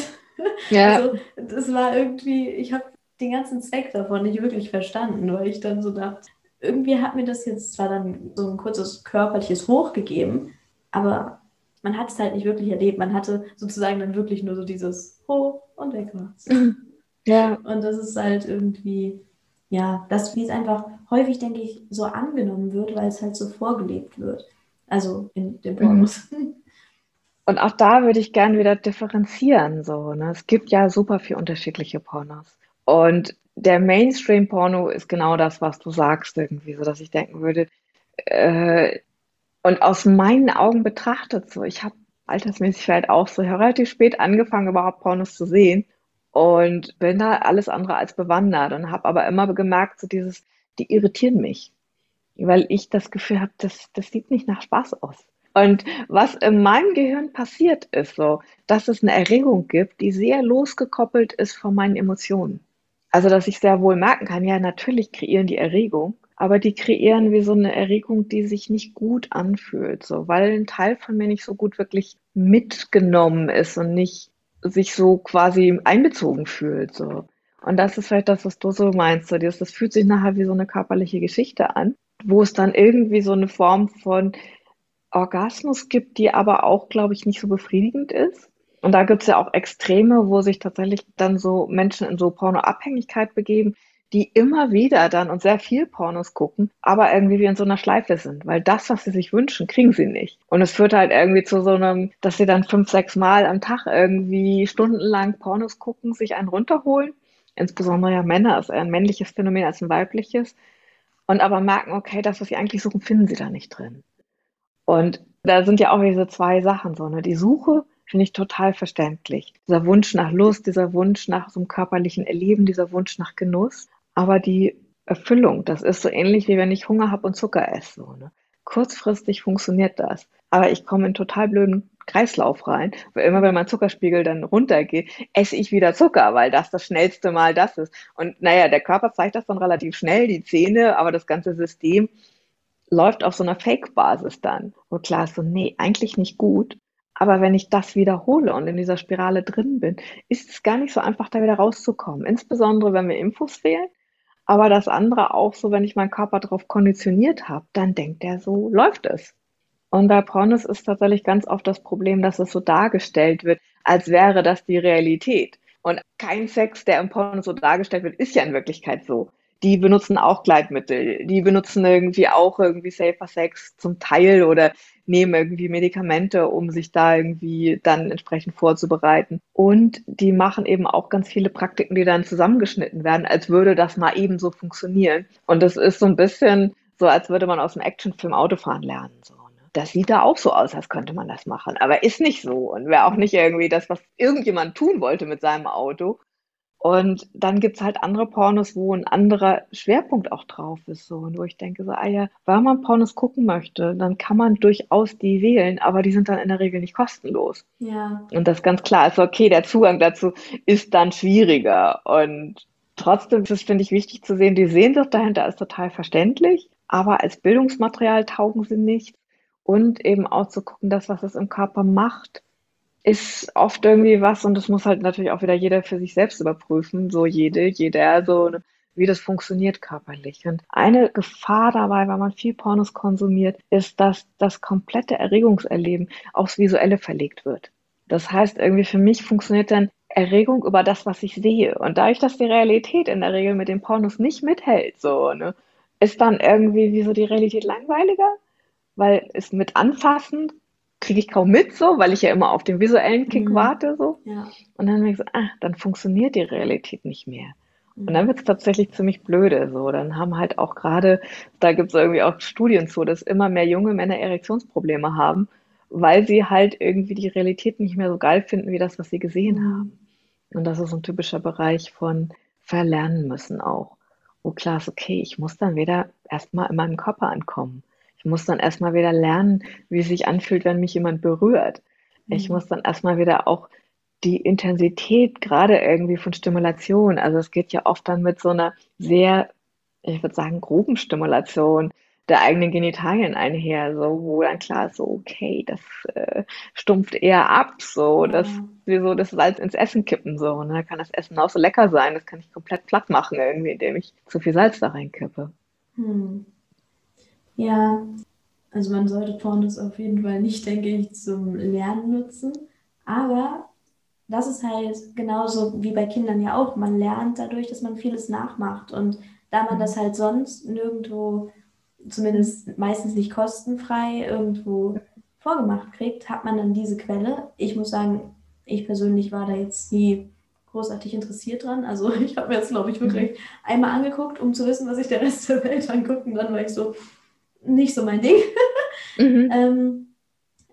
Ja. Also das war irgendwie, ich habe den ganzen Zweck davon nicht wirklich verstanden, weil ich dann so dachte, irgendwie hat mir das jetzt zwar dann so ein kurzes körperliches Hoch gegeben, aber man hat es halt nicht wirklich erlebt. Man hatte sozusagen dann wirklich nur so dieses Hoch und weg war's. Ja. Und das ist halt irgendwie, ja, das, wie es einfach häufig, denke ich, so angenommen wird, weil es halt so vorgelebt wird. Also in dem Pornos. Mhm. Und auch da würde ich gerne wieder differenzieren. So, ne? Es gibt ja super viel unterschiedliche Pornos. Und der Mainstream-Porno ist genau das, was du sagst, irgendwie, so dass ich denken würde, äh, und aus meinen Augen betrachtet, so, ich habe altersmäßig vielleicht auch so relativ spät angefangen, überhaupt Pornos zu sehen und bin da alles andere als bewandert und habe aber immer gemerkt, so dieses, die irritieren mich, weil ich das Gefühl habe, das, das sieht nicht nach Spaß aus. Und was in meinem Gehirn passiert ist so, dass es eine Erregung gibt, die sehr losgekoppelt ist von meinen Emotionen. Also, dass ich sehr wohl merken kann, ja, natürlich kreieren die Erregung, aber die kreieren wie so eine Erregung, die sich nicht gut anfühlt, so, weil ein Teil von mir nicht so gut wirklich mitgenommen ist und nicht sich so quasi einbezogen fühlt, so. Und das ist vielleicht das, was du so meinst, so, das, das fühlt sich nachher wie so eine körperliche Geschichte an, wo es dann irgendwie so eine Form von Orgasmus gibt, die aber auch, glaube ich, nicht so befriedigend ist. Und da gibt es ja auch Extreme, wo sich tatsächlich dann so Menschen in so Pornoabhängigkeit begeben, die immer wieder dann und sehr viel Pornos gucken, aber irgendwie wie in so einer Schleife sind, weil das, was sie sich wünschen, kriegen sie nicht. Und es führt halt irgendwie zu so einem, dass sie dann fünf, sechs Mal am Tag irgendwie stundenlang Pornos gucken, sich einen runterholen. Insbesondere ja Männer ist eher ein männliches Phänomen als ein weibliches. Und aber merken, okay, das, was sie eigentlich suchen, finden sie da nicht drin. Und da sind ja auch diese zwei Sachen so, ne? Die Suche finde ich total verständlich. Dieser Wunsch nach Lust, dieser Wunsch nach so einem körperlichen Erleben, dieser Wunsch nach Genuss. Aber die Erfüllung, das ist so ähnlich wie wenn ich Hunger habe und Zucker esse. So, ne? Kurzfristig funktioniert das. Aber ich komme in total blöden Kreislauf rein, weil immer wenn mein Zuckerspiegel dann runtergeht, esse ich wieder Zucker, weil das das schnellste Mal das ist. Und naja, der Körper zeigt das dann relativ schnell, die Zähne, aber das ganze System läuft auf so einer Fake-Basis dann. Und klar ist so, nee, eigentlich nicht gut. Aber wenn ich das wiederhole und in dieser Spirale drin bin, ist es gar nicht so einfach, da wieder rauszukommen. Insbesondere, wenn mir Infos fehlen. Aber das andere auch so, wenn ich meinen Körper darauf konditioniert habe, dann denkt er so, läuft es. Und bei Pornos ist tatsächlich ganz oft das Problem, dass es so dargestellt wird, als wäre das die Realität. Und kein Sex, der im Porno so dargestellt wird, ist ja in Wirklichkeit so die benutzen auch Gleitmittel, die benutzen irgendwie auch irgendwie Safer Sex zum Teil oder nehmen irgendwie Medikamente, um sich da irgendwie dann entsprechend vorzubereiten. Und die machen eben auch ganz viele Praktiken, die dann zusammengeschnitten werden, als würde das mal eben so funktionieren. Und das ist so ein bisschen so, als würde man aus einem Actionfilm Autofahren lernen. So. Ne? Das sieht da auch so aus, als könnte man das machen. Aber ist nicht so und wäre auch nicht irgendwie das, was irgendjemand tun wollte mit seinem Auto. Und dann gibt's halt andere Pornos, wo ein anderer Schwerpunkt auch drauf ist. So, und wo ich denke, so, ah ja, wenn man Pornos gucken möchte, dann kann man durchaus die wählen, aber die sind dann in der Regel nicht kostenlos. Ja. Und das ganz klar ist, okay, der Zugang dazu ist dann schwieriger. Und trotzdem ist es, finde ich, wichtig zu sehen, die Sehnsucht dahinter ist total verständlich, aber als Bildungsmaterial taugen sie nicht. Und eben auch zu gucken, das, was es im Körper macht, ist oft irgendwie was und das muss halt natürlich auch wieder jeder für sich selbst überprüfen, so jede, jeder, so wie das funktioniert körperlich. Und eine Gefahr dabei, wenn man viel Pornos konsumiert, ist, dass das komplette Erregungserleben aufs Visuelle verlegt wird. Das heißt, irgendwie für mich funktioniert dann Erregung über das, was ich sehe. Und dadurch, dass die Realität in der Regel mit den Pornos nicht mithält, so, ne, ist dann irgendwie wie so die Realität langweiliger, weil es mit Anfassen kriege ich kaum mit, so, weil ich ja immer auf den visuellen Kick mhm. warte, so. Ja. Und dann denke ich so, ah, dann funktioniert die Realität nicht mehr. Und dann wird es tatsächlich ziemlich blöde. So, dann haben halt auch gerade, da gibt es irgendwie auch Studien zu, dass immer mehr junge Männer Erektionsprobleme haben, weil sie halt irgendwie die Realität nicht mehr so geil finden wie das, was sie gesehen mhm. haben. Und das ist ein typischer Bereich von verlernen müssen auch. Wo klar ist, okay, ich muss dann wieder erstmal in meinem Körper ankommen. Ich muss dann erstmal wieder lernen, wie es sich anfühlt, wenn mich jemand berührt. Ich mhm. muss dann erstmal wieder auch die Intensität gerade irgendwie von Stimulation, also es geht ja oft dann mit so einer sehr, ich würde sagen, groben Stimulation der eigenen Genitalien einher, so wo dann klar ist, so okay, das äh, stumpft eher ab, so das wie so das Salz ins Essen kippen, so ne, kann das Essen auch so lecker sein, das kann ich komplett platt machen irgendwie, indem ich zu viel Salz da reinkippe. Hm. Ja, also man sollte Pornos auf jeden Fall nicht, denke ich, zum Lernen nutzen, aber das ist halt genauso wie bei Kindern ja auch. Man lernt dadurch, dass man vieles nachmacht. Und da man das halt sonst nirgendwo, zumindest meistens nicht kostenfrei, irgendwo vorgemacht kriegt, hat man dann diese Quelle. Ich muss sagen, ich persönlich war da jetzt nie großartig interessiert dran. Also ich habe mir jetzt, glaube ich, wirklich mhm. einmal angeguckt, um zu wissen, was sich der Rest der Welt anguckt. Und dann war ich so, nicht so mein Ding. Mhm. ähm,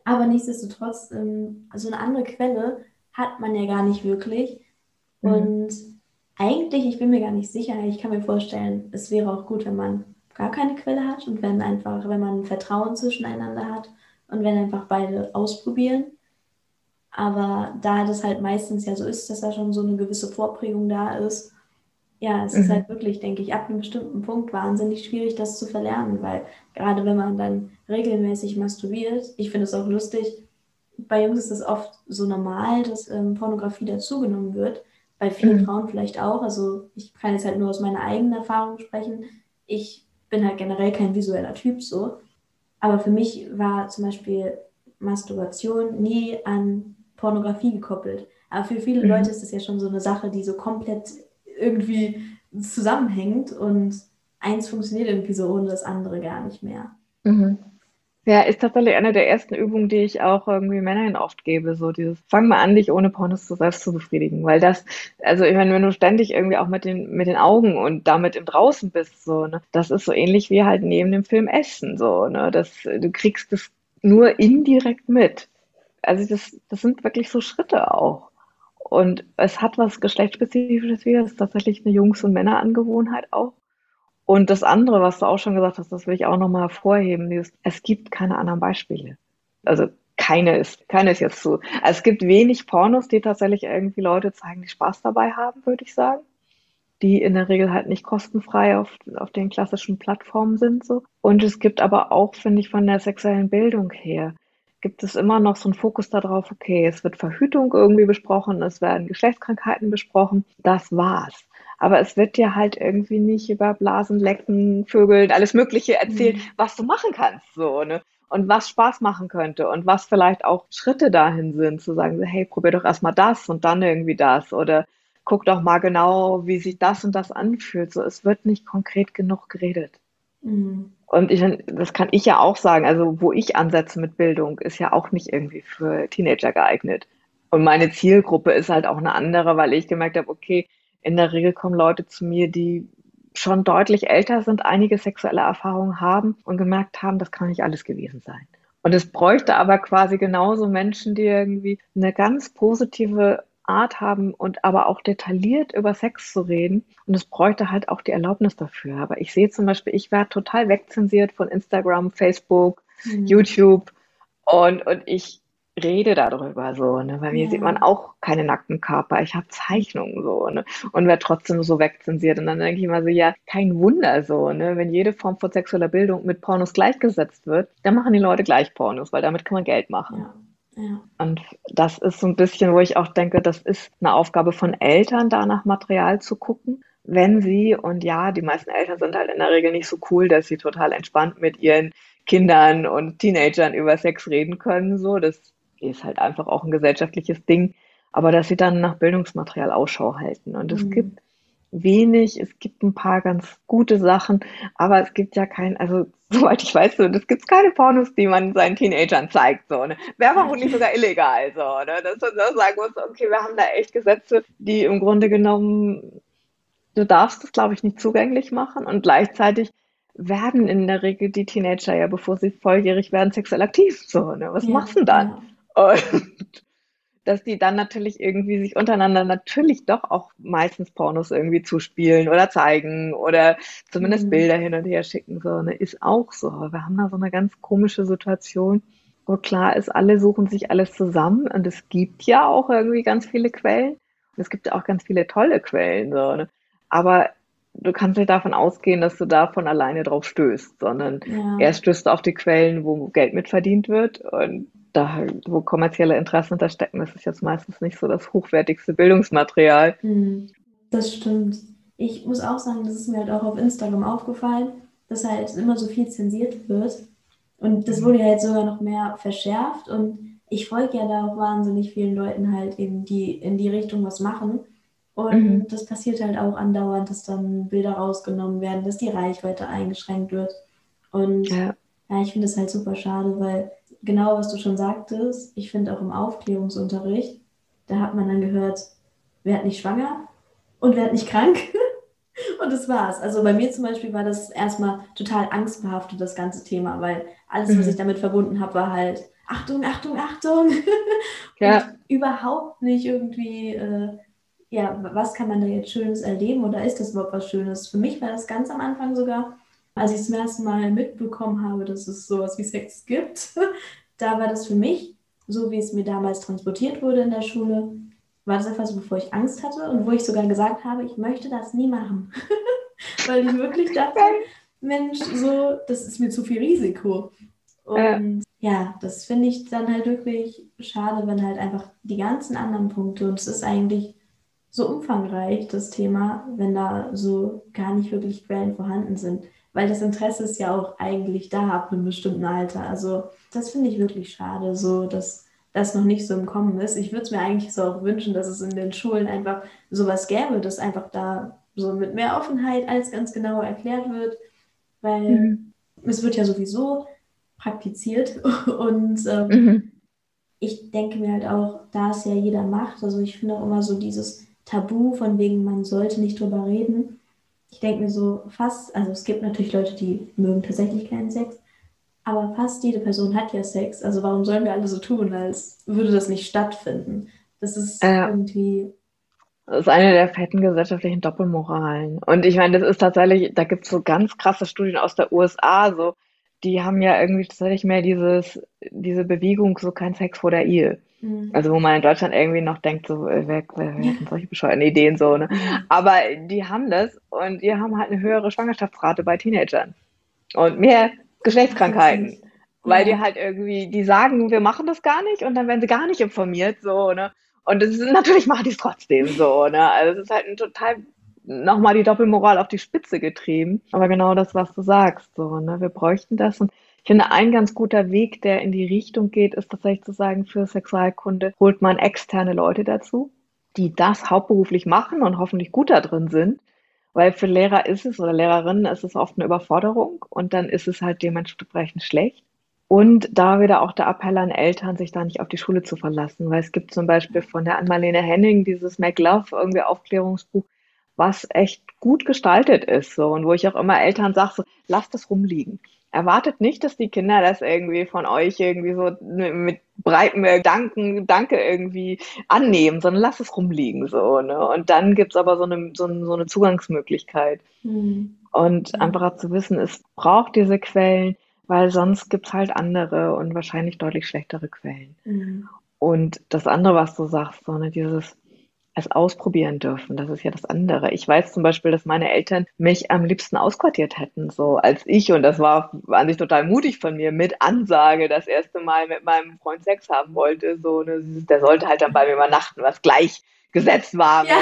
aber nichtsdestotrotz, ähm, also eine andere Quelle hat man ja gar nicht wirklich. Mhm. Und eigentlich, ich bin mir gar nicht sicher, ich kann mir vorstellen, es wäre auch gut, wenn man gar keine Quelle hat und wenn einfach, wenn man Vertrauen zwischeneinander hat und wenn einfach beide ausprobieren. Aber da das halt meistens ja so ist, dass da schon so eine gewisse Vorprägung da ist, ja, es mhm. ist halt wirklich, denke ich, ab einem bestimmten Punkt wahnsinnig schwierig, das zu verlernen, weil gerade wenn man dann regelmäßig masturbiert, ich finde es auch lustig, bei Jungs ist es oft so normal, dass ähm, Pornografie dazugenommen wird. Bei vielen mhm. Frauen vielleicht auch. Also ich kann jetzt halt nur aus meiner eigenen Erfahrung sprechen. Ich bin halt generell kein visueller Typ so. Aber für mich war zum Beispiel Masturbation nie an Pornografie gekoppelt. Aber für viele mhm. Leute ist das ja schon so eine Sache, die so komplett irgendwie zusammenhängt und eins funktioniert irgendwie so ohne das andere gar nicht mehr. Mhm. Ja, ist tatsächlich eine der ersten Übungen, die ich auch irgendwie Männern oft gebe. So dieses, fang mal an, dich ohne Pornos zu selbst zu befriedigen. Weil das, also ich meine, wenn du ständig irgendwie auch mit den, mit den Augen und damit im Draußen bist, so, ne, das ist so ähnlich wie halt neben dem Film Essen, so, ne, das, du kriegst das nur indirekt mit. Also das, das sind wirklich so Schritte auch. Und es hat was Geschlechtsspezifisches wieder, das ist tatsächlich eine Jungs- und Männerangewohnheit auch. Und das andere, was du auch schon gesagt hast, das will ich auch nochmal hervorheben, ist, es gibt keine anderen Beispiele. Also keine ist, keine ist jetzt so. Es gibt wenig Pornos, die tatsächlich irgendwie Leute zeigen, die Spaß dabei haben, würde ich sagen. Die in der Regel halt nicht kostenfrei auf, auf den klassischen Plattformen sind, so. Und es gibt aber auch, finde ich, von der sexuellen Bildung her, gibt es immer noch so einen Fokus darauf, okay, es wird Verhütung irgendwie besprochen, es werden Geschlechtskrankheiten besprochen, das war's. Aber es wird dir halt irgendwie nicht über Blasen, Lecken, Vögeln, alles Mögliche erzählt, mhm. was du machen kannst, so, ne? Und was Spaß machen könnte und was vielleicht auch Schritte dahin sind, zu sagen, hey, probier doch erstmal das und dann irgendwie das oder guck doch mal genau, wie sich das und das anfühlt. So, es wird nicht konkret genug geredet. Mhm. Und ich, das kann ich ja auch sagen, also wo ich ansetze mit Bildung, ist ja auch nicht irgendwie für Teenager geeignet. Und meine Zielgruppe ist halt auch eine andere, weil ich gemerkt habe, okay, in der Regel kommen Leute zu mir, die schon deutlich älter sind, einige sexuelle Erfahrungen haben und gemerkt haben, das kann nicht alles gewesen sein. Und es bräuchte aber quasi genauso Menschen, die irgendwie eine ganz positive Art haben und aber auch detailliert über Sex zu reden. Und es bräuchte halt auch die Erlaubnis dafür. Aber ich sehe zum Beispiel, ich werde total wegzensiert von Instagram, Facebook, mhm. YouTube und, und ich rede darüber so, ne? Bei mir ja. sieht man auch keine nackten Körper. Ich habe Zeichnungen so, ne? Und werde trotzdem so wegzensiert. Und dann denke ich immer so, ja, kein Wunder so, ne? Wenn jede Form von sexueller Bildung mit Pornos gleichgesetzt wird, dann machen die Leute gleich Pornos, weil damit kann man Geld machen. Ja. Ja. Und das ist so ein bisschen, wo ich auch denke, das ist eine Aufgabe von Eltern, da nach Material zu gucken. Wenn sie, und ja, die meisten Eltern sind halt in der Regel nicht so cool, dass sie total entspannt mit ihren Kindern und Teenagern über Sex reden können, so, das ist halt einfach auch ein gesellschaftliches Ding, aber dass sie dann nach Bildungsmaterial Ausschau halten. Und es mhm. gibt wenig, es gibt ein paar ganz gute Sachen, aber es gibt ja kein, also soweit ich weiß, so, es gibt keine Pornos, die man seinen Teenagern zeigt, so, ne? Wäre vermutlich sogar illegal, so, ne? Dass man so sagen muss, okay, wir haben da echt Gesetze, die im Grunde genommen du darfst es, glaube ich, nicht zugänglich machen und gleichzeitig werden in der Regel die Teenager ja, bevor sie volljährig werden, sexuell aktiv. So, ne? Was ja, machst du denn dann? Ja. Und dass die dann natürlich irgendwie sich untereinander natürlich doch auch meistens Pornos irgendwie zuspielen oder zeigen oder zumindest mhm. Bilder hin und her schicken, so, ne? Ist auch so. Wir haben da so eine ganz komische Situation, wo klar ist, alle suchen sich alles zusammen und es gibt ja auch irgendwie ganz viele Quellen. Und es gibt ja auch ganz viele tolle Quellen, so, ne? Aber du kannst nicht davon ausgehen, dass du da von alleine drauf stößt, sondern ja. erst stößt du auf die Quellen, wo Geld mitverdient wird und da, wo kommerzielle Interessen hinterstecken, das ist jetzt meistens nicht so das hochwertigste Bildungsmaterial. Hm, das stimmt. Ich muss auch sagen, das ist mir halt auch auf Instagram aufgefallen, dass halt immer so viel zensiert wird. Und das wurde ja jetzt sogar noch mehr verschärft. Und ich folge ja da auch wahnsinnig vielen Leuten halt eben, die in die Richtung was machen. Und mhm. das passiert halt auch andauernd, dass dann Bilder rausgenommen werden, dass die Reichweite eingeschränkt wird. Und ja, ja ich finde es halt super schade, weil genau was du schon sagtest, ich finde auch im Aufklärungsunterricht, da hat man dann gehört, wer hat nicht schwanger und wer hat nicht krank. und das war's. Also bei mir zum Beispiel war das erstmal total angstbehaftet, das ganze Thema, weil alles, was mhm. ich damit verbunden habe, war halt Achtung, Achtung, Achtung. ja. überhaupt nicht irgendwie, äh, ja, was kann man da jetzt Schönes erleben oder ist das überhaupt was Schönes? Für mich war das ganz am Anfang sogar als ich zum ersten Mal mitbekommen habe, dass es sowas wie Sex gibt, da war das für mich, so wie es mir damals transportiert wurde in der Schule, war das etwas, wovor ich Angst hatte und wo ich sogar gesagt habe, ich möchte das nie machen. Weil ich wirklich dachte, Mensch, so, das ist mir zu viel Risiko. Und ja, ja das finde ich dann halt wirklich schade, wenn halt einfach die ganzen anderen Punkte, und es ist eigentlich so umfangreich, das Thema, wenn da so gar nicht wirklich Quellen vorhanden sind weil das Interesse ist ja auch eigentlich da ab einem bestimmten Alter. Also das finde ich wirklich schade, so dass das noch nicht so im Kommen ist. Ich würde es mir eigentlich so auch wünschen, dass es in den Schulen einfach sowas gäbe, dass einfach da so mit mehr Offenheit alles ganz genau erklärt wird, weil mhm. es wird ja sowieso praktiziert und ähm, mhm. ich denke mir halt auch, da es ja jeder macht, also ich finde auch immer so dieses Tabu von wegen, man sollte nicht drüber reden, ich denke mir so fast, also es gibt natürlich Leute, die mögen tatsächlich keinen Sex, aber fast jede Person hat ja Sex. Also warum sollen wir alle so tun, als würde das nicht stattfinden? Das ist äh, irgendwie. Das ist eine der fetten gesellschaftlichen Doppelmoralen. Und ich meine, das ist tatsächlich, da gibt es so ganz krasse Studien aus der USA, so, die haben ja irgendwie tatsächlich mehr dieses, diese Bewegung, so kein Sex vor der Ehe. Mhm. Also wo man in Deutschland irgendwie noch denkt, so, äh, wer, wer, wer sind solche bescheuerten Ideen so, ne? Aber die haben das und die haben halt eine höhere Schwangerschaftsrate bei Teenagern und mehr Geschlechtskrankheiten. Weil die halt irgendwie, die sagen, wir machen das gar nicht und dann werden sie gar nicht informiert, so, ne? Und das ist, natürlich machen die es trotzdem so, ne? Also es ist halt ein total nochmal die Doppelmoral auf die Spitze getrieben. Aber genau das, was du sagst, so, ne? Wir bräuchten das und ich finde, ein ganz guter Weg, der in die Richtung geht, ist tatsächlich zu sagen, für Sexualkunde holt man externe Leute dazu, die das hauptberuflich machen und hoffentlich gut da drin sind. Weil für Lehrer ist es oder Lehrerinnen ist es oft eine Überforderung und dann ist es halt dementsprechend schlecht. Und da wieder auch der Appell an Eltern, sich da nicht auf die Schule zu verlassen, weil es gibt zum Beispiel von der Anmalene Henning dieses Make Love irgendwie Aufklärungsbuch, was echt gut gestaltet ist so und wo ich auch immer Eltern sage, so, lasst das rumliegen erwartet nicht, dass die Kinder das irgendwie von euch irgendwie so mit breitem Danken, Danke irgendwie annehmen, sondern lass es rumliegen so. Ne? Und dann gibt's aber so eine, so, so eine Zugangsmöglichkeit. Mhm. Und einfach zu wissen, es braucht diese Quellen, weil sonst gibt's halt andere und wahrscheinlich deutlich schlechtere Quellen. Mhm. Und das andere, was du sagst, so, ne, dieses es ausprobieren dürfen. Das ist ja das andere. Ich weiß zum Beispiel, dass meine Eltern mich am liebsten ausquartiert hätten, so als ich, und das war an sich total mutig von mir, mit Ansage das erste Mal mit meinem Freund Sex haben wollte. So, ne, der sollte halt dann bei mir übernachten, was gleich gesetzt war. Ja.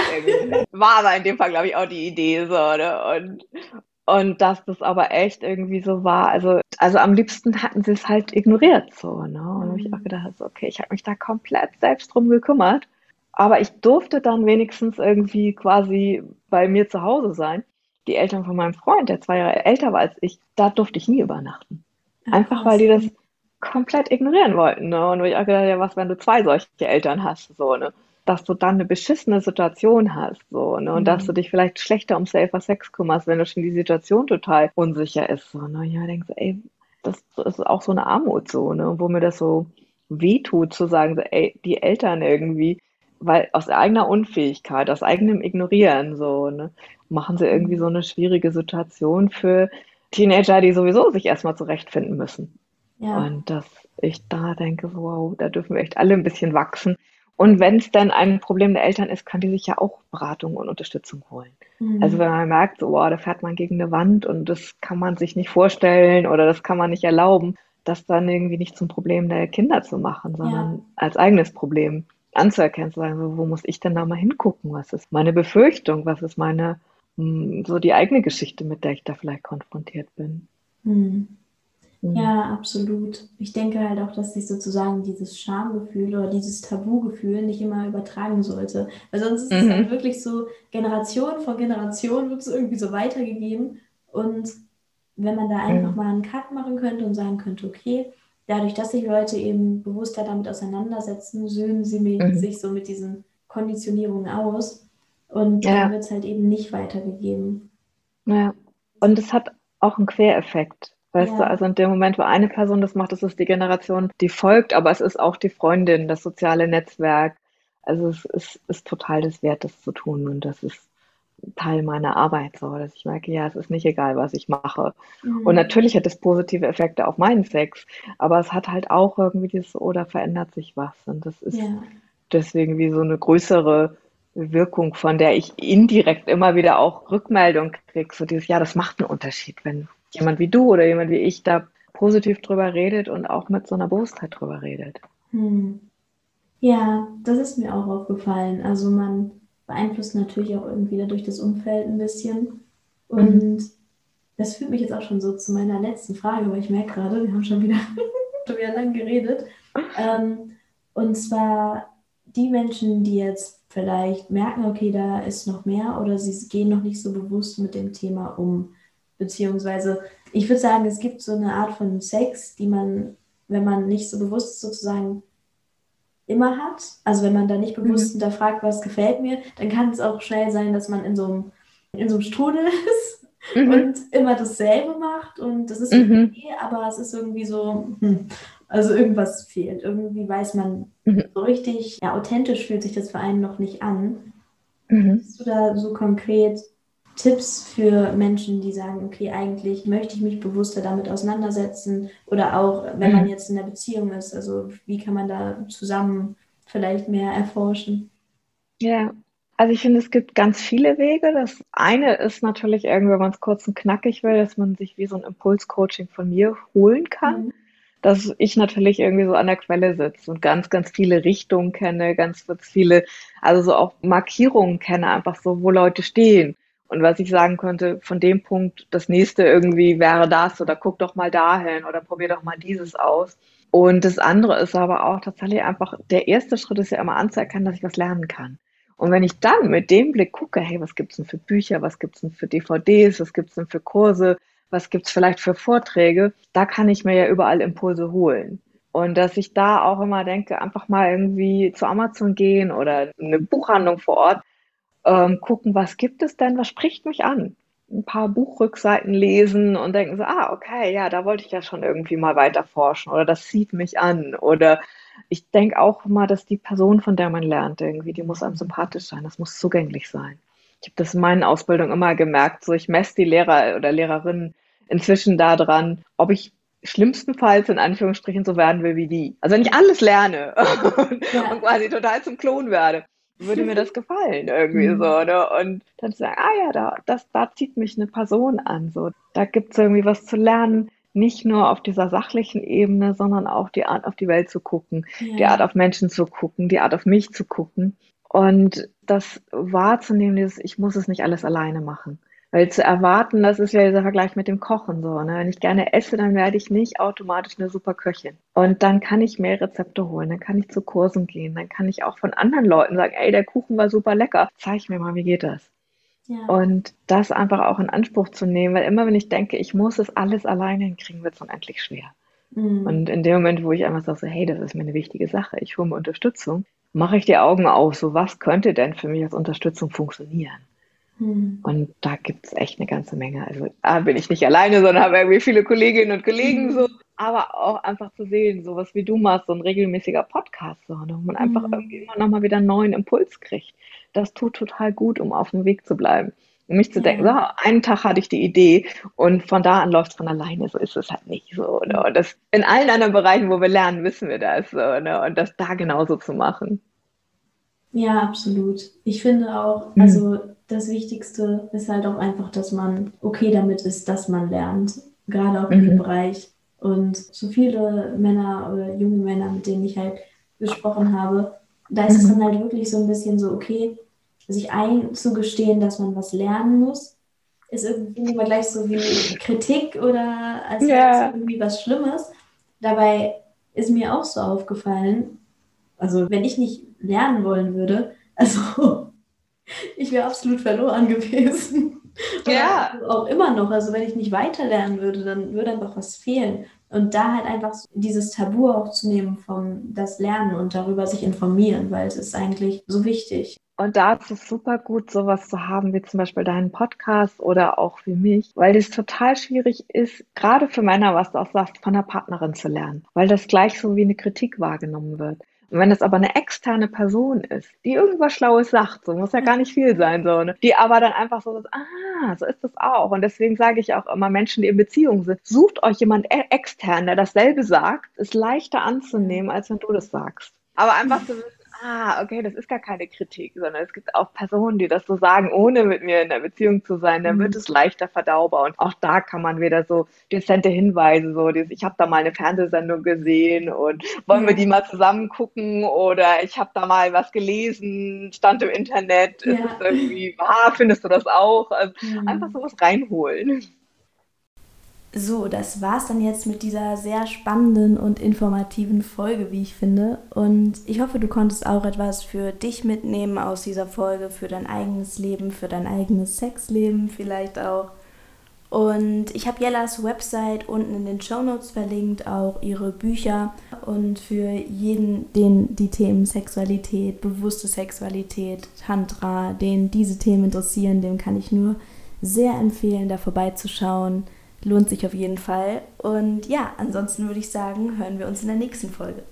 War aber in dem Fall, glaube ich, auch die Idee. So, ne? Und, und dass das aber echt irgendwie so war. Also, also am liebsten hatten sie es halt ignoriert. So, ne? Und ich auch gedacht, okay, ich habe mich da komplett selbst drum gekümmert. Aber ich durfte dann wenigstens irgendwie quasi bei mir zu Hause sein. Die Eltern von meinem Freund, der zwei Jahre älter war als ich, da durfte ich nie übernachten. Einfach weil die das komplett ignorieren wollten. Ne? Und ich auch gedacht, ja, was, wenn du zwei solche Eltern hast, so, ne? dass du dann eine beschissene Situation hast, so, ne? Und mhm. dass du dich vielleicht schlechter um Safer Sex kümmerst, wenn du schon die Situation total unsicher ist, so, ne? Ja, denkst du, ey, das ist auch so eine Armut, so, ne? Wo mir das so wehtut, zu sagen, so, ey, die Eltern irgendwie, weil aus eigener Unfähigkeit, aus eigenem Ignorieren, so, ne? Machen sie irgendwie so eine schwierige Situation für Teenager, die sowieso sich erstmal zurechtfinden müssen. Ja. Und dass ich da denke, wow, da dürfen wir echt alle ein bisschen wachsen. Und wenn es dann ein Problem der Eltern ist, kann die sich ja auch Beratung und Unterstützung holen. Mhm. Also wenn man merkt, so, wow, da fährt man gegen eine Wand und das kann man sich nicht vorstellen oder das kann man nicht erlauben, das dann irgendwie nicht zum Problem der Kinder zu machen, sondern ja. als eigenes Problem anzuerkennen, zu sagen, so, wo muss ich denn da mal hingucken? Was ist meine Befürchtung? Was ist meine, hm, so die eigene Geschichte, mit der ich da vielleicht konfrontiert bin? Mhm. Mhm. Ja, absolut. Ich denke halt auch, dass sich sozusagen dieses Schamgefühl oder dieses Tabugefühl nicht immer übertragen sollte. Weil sonst ist es halt mhm. wirklich so, Generation von Generation wird es irgendwie so weitergegeben. Und wenn man da einfach mhm. mal einen Cut machen könnte und sagen könnte, okay, dadurch, dass sich Leute eben bewusster damit auseinandersetzen, söhnen sie mhm. sich so mit diesen Konditionierungen aus. Und ja. dann wird es halt eben nicht weitergegeben. Ja, und es hat auch einen Quereffekt. Weißt ja. du, also in dem Moment, wo eine Person das macht, ist es die Generation, die folgt, aber es ist auch die Freundin, das soziale Netzwerk. Also es ist, ist total das wert, das zu tun. Und das ist Teil meiner Arbeit so, dass ich merke, ja, es ist nicht egal, was ich mache. Mhm. Und natürlich hat es positive Effekte auf meinen Sex, aber es hat halt auch irgendwie dieses, oder oh, verändert sich was. Und das ist ja. deswegen wie so eine größere Wirkung, von der ich indirekt immer wieder auch Rückmeldung kriege. So dieses, ja, das macht einen Unterschied, wenn jemand wie du oder jemand wie ich da positiv drüber redet und auch mit so einer Bewusstheit drüber redet. Hm. Ja, das ist mir auch aufgefallen. Also man beeinflusst natürlich auch irgendwie dadurch das Umfeld ein bisschen. Und mhm. das führt mich jetzt auch schon so zu meiner letzten Frage, weil ich merke gerade, wir haben schon wieder, schon wieder lang geredet. Ähm, und zwar die Menschen, die jetzt vielleicht merken, okay, da ist noch mehr oder sie gehen noch nicht so bewusst mit dem Thema um. Beziehungsweise, ich würde sagen, es gibt so eine Art von Sex, die man, wenn man nicht so bewusst sozusagen immer hat, also wenn man da nicht bewusst mhm. hinterfragt, was gefällt mir, dann kann es auch schnell sein, dass man in so einem, in so einem Strudel ist mhm. und immer dasselbe macht und das ist mhm. okay, aber es ist irgendwie so, hm, also irgendwas fehlt. Irgendwie weiß man mhm. so richtig, ja, authentisch fühlt sich das für einen noch nicht an. Mhm. Bist du da so konkret Tipps für Menschen, die sagen, okay, eigentlich möchte ich mich bewusster damit auseinandersetzen oder auch, wenn man mhm. jetzt in der Beziehung ist, also wie kann man da zusammen vielleicht mehr erforschen? Ja, also ich finde, es gibt ganz viele Wege. Das eine ist natürlich irgendwie, wenn man es kurz und knackig will, dass man sich wie so ein Impulscoaching von mir holen kann. Mhm. Dass ich natürlich irgendwie so an der Quelle sitze und ganz, ganz viele Richtungen kenne, ganz, ganz viele, also so auch Markierungen kenne, einfach so, wo Leute stehen und was ich sagen könnte, von dem Punkt, das nächste irgendwie wäre das oder guck doch mal dahin oder probier doch mal dieses aus. Und das andere ist aber auch tatsächlich einfach, der erste Schritt ist ja immer anzuerkennen, dass ich was lernen kann. Und wenn ich dann mit dem Blick gucke, hey, was gibt's denn für Bücher, was gibt's denn für DVDs, was gibt's denn für Kurse, was gibt's vielleicht für Vorträge, da kann ich mir ja überall Impulse holen. Und dass ich da auch immer denke, einfach mal irgendwie zu Amazon gehen oder eine Buchhandlung vor Ort ähm, gucken, was gibt es denn, was spricht mich an? Ein paar Buchrückseiten lesen und denken so, ah, okay, ja, da wollte ich ja schon irgendwie mal weiter forschen oder das zieht mich an oder ich denke auch mal, dass die Person, von der man lernt, irgendwie, die muss einem sympathisch sein, das muss zugänglich sein. Ich habe das in meinen Ausbildungen immer gemerkt, so ich messe die Lehrer oder Lehrerinnen inzwischen daran, ob ich schlimmstenfalls in Anführungsstrichen so werden will wie die. Also wenn ich alles lerne und, ja. und quasi total zum Klon werde, würde mir das gefallen irgendwie mhm. so, ne? Und dann zu sagen, ah ja, da, das, da zieht mich eine Person an. So, da gibt es irgendwie was zu lernen, nicht nur auf dieser sachlichen Ebene, sondern auch die Art auf die Welt zu gucken, ja. die Art auf Menschen zu gucken, die Art auf mich zu gucken. Und das wahrzunehmen, dieses, ich muss es nicht alles alleine machen. Weil zu erwarten, das ist ja dieser Vergleich mit dem Kochen so. Ne? Wenn ich gerne esse, dann werde ich nicht automatisch eine super Köchin. Und dann kann ich mehr Rezepte holen, dann kann ich zu Kursen gehen, dann kann ich auch von anderen Leuten sagen, ey, der Kuchen war super lecker, zeig mir mal, wie geht das? Ja. Und das einfach auch in Anspruch zu nehmen, weil immer wenn ich denke, ich muss es alles alleine hinkriegen, wird es unendlich schwer. Mhm. Und in dem Moment, wo ich einfach sage, so, hey, das ist mir eine wichtige Sache, ich hole mir Unterstützung, mache ich die Augen auf, so was könnte denn für mich als Unterstützung funktionieren? Hm. Und da gibt es echt eine ganze Menge. Also da bin ich nicht alleine, sondern habe irgendwie viele Kolleginnen und Kollegen so. Aber auch einfach zu sehen, sowas wie du machst, so ein regelmäßiger Podcast, so, ne, wo man einfach Mhm. irgendwie immer nochmal wieder einen neuen Impuls kriegt. Das tut total gut, um auf dem Weg zu bleiben. Um mich zu denken, so, Ja. einen Tag hatte ich die Idee und von da an läuft es von alleine. So ist es halt nicht so. Ne? Und das in allen anderen Bereichen, wo wir lernen, wissen wir das. So, ne? Und das da genauso zu machen. Ja, absolut. Ich finde auch, also das Wichtigste ist halt auch einfach, dass man okay damit ist, dass man lernt, gerade auch in dem Mhm. Bereich. Und so viele Männer oder junge Männer, mit denen ich halt gesprochen habe, da ist es Mhm. dann halt wirklich so ein bisschen so, okay, sich einzugestehen, dass man was lernen muss, ist irgendwie immer gleich so wie Kritik oder als es irgendwie was Schlimmes. Dabei ist mir auch so aufgefallen, also wenn ich nicht lernen wollen würde, also ich wäre absolut verloren gewesen. Oder Ja. Auch immer noch. Also wenn ich nicht weiter lernen würde, dann würde einfach was fehlen. Und da halt einfach so dieses Tabu auch zu nehmen vom das Lernen und darüber sich informieren, weil es ist eigentlich so wichtig. Und da ist es super gut, sowas zu haben, wie zum Beispiel deinen Podcast oder auch für mich, weil es total schwierig ist, gerade für Männer, was du auch sagst, von der Partnerin zu lernen, weil das gleich so wie eine Kritik wahrgenommen wird. Wenn das aber eine externe Person ist, die irgendwas Schlaues sagt, so muss ja gar nicht viel sein, so, ne? die aber dann einfach so, ah, so ist das auch. Und deswegen sage ich auch immer Menschen, die in Beziehungen sind, sucht euch jemand e- extern, der dasselbe sagt, ist leichter anzunehmen, als wenn du das sagst. Aber einfach zu wissen, ah, okay, das ist gar keine Kritik, sondern es gibt auch Personen, die das so sagen, ohne mit mir in der Beziehung zu sein, dann wird Mhm. es leichter verdaubar. Und auch da kann man wieder so dezente Hinweise, so dieses, ich habe da mal eine Fernsehsendung gesehen und wollen wir Ja. die mal zusammen gucken oder ich habe da mal was gelesen, stand im Internet, ist Ja. es irgendwie, ah, findest du das auch? Also Mhm. einfach sowas reinholen. So, das war's dann jetzt mit dieser sehr spannenden und informativen Folge, wie ich finde. Und ich hoffe, du konntest auch etwas für dich mitnehmen aus dieser Folge, für dein eigenes Leben, für dein eigenes Sexleben vielleicht auch. Und ich habe Jellas Website unten in den Show Notes verlinkt, auch ihre Bücher. Und für jeden, den die Themen Sexualität, bewusste Sexualität, Tantra, den diese Themen interessieren, dem kann ich nur sehr empfehlen, da vorbeizuschauen. Lohnt sich auf jeden Fall. Und ja, ansonsten würde ich sagen, hören wir uns in der nächsten Folge.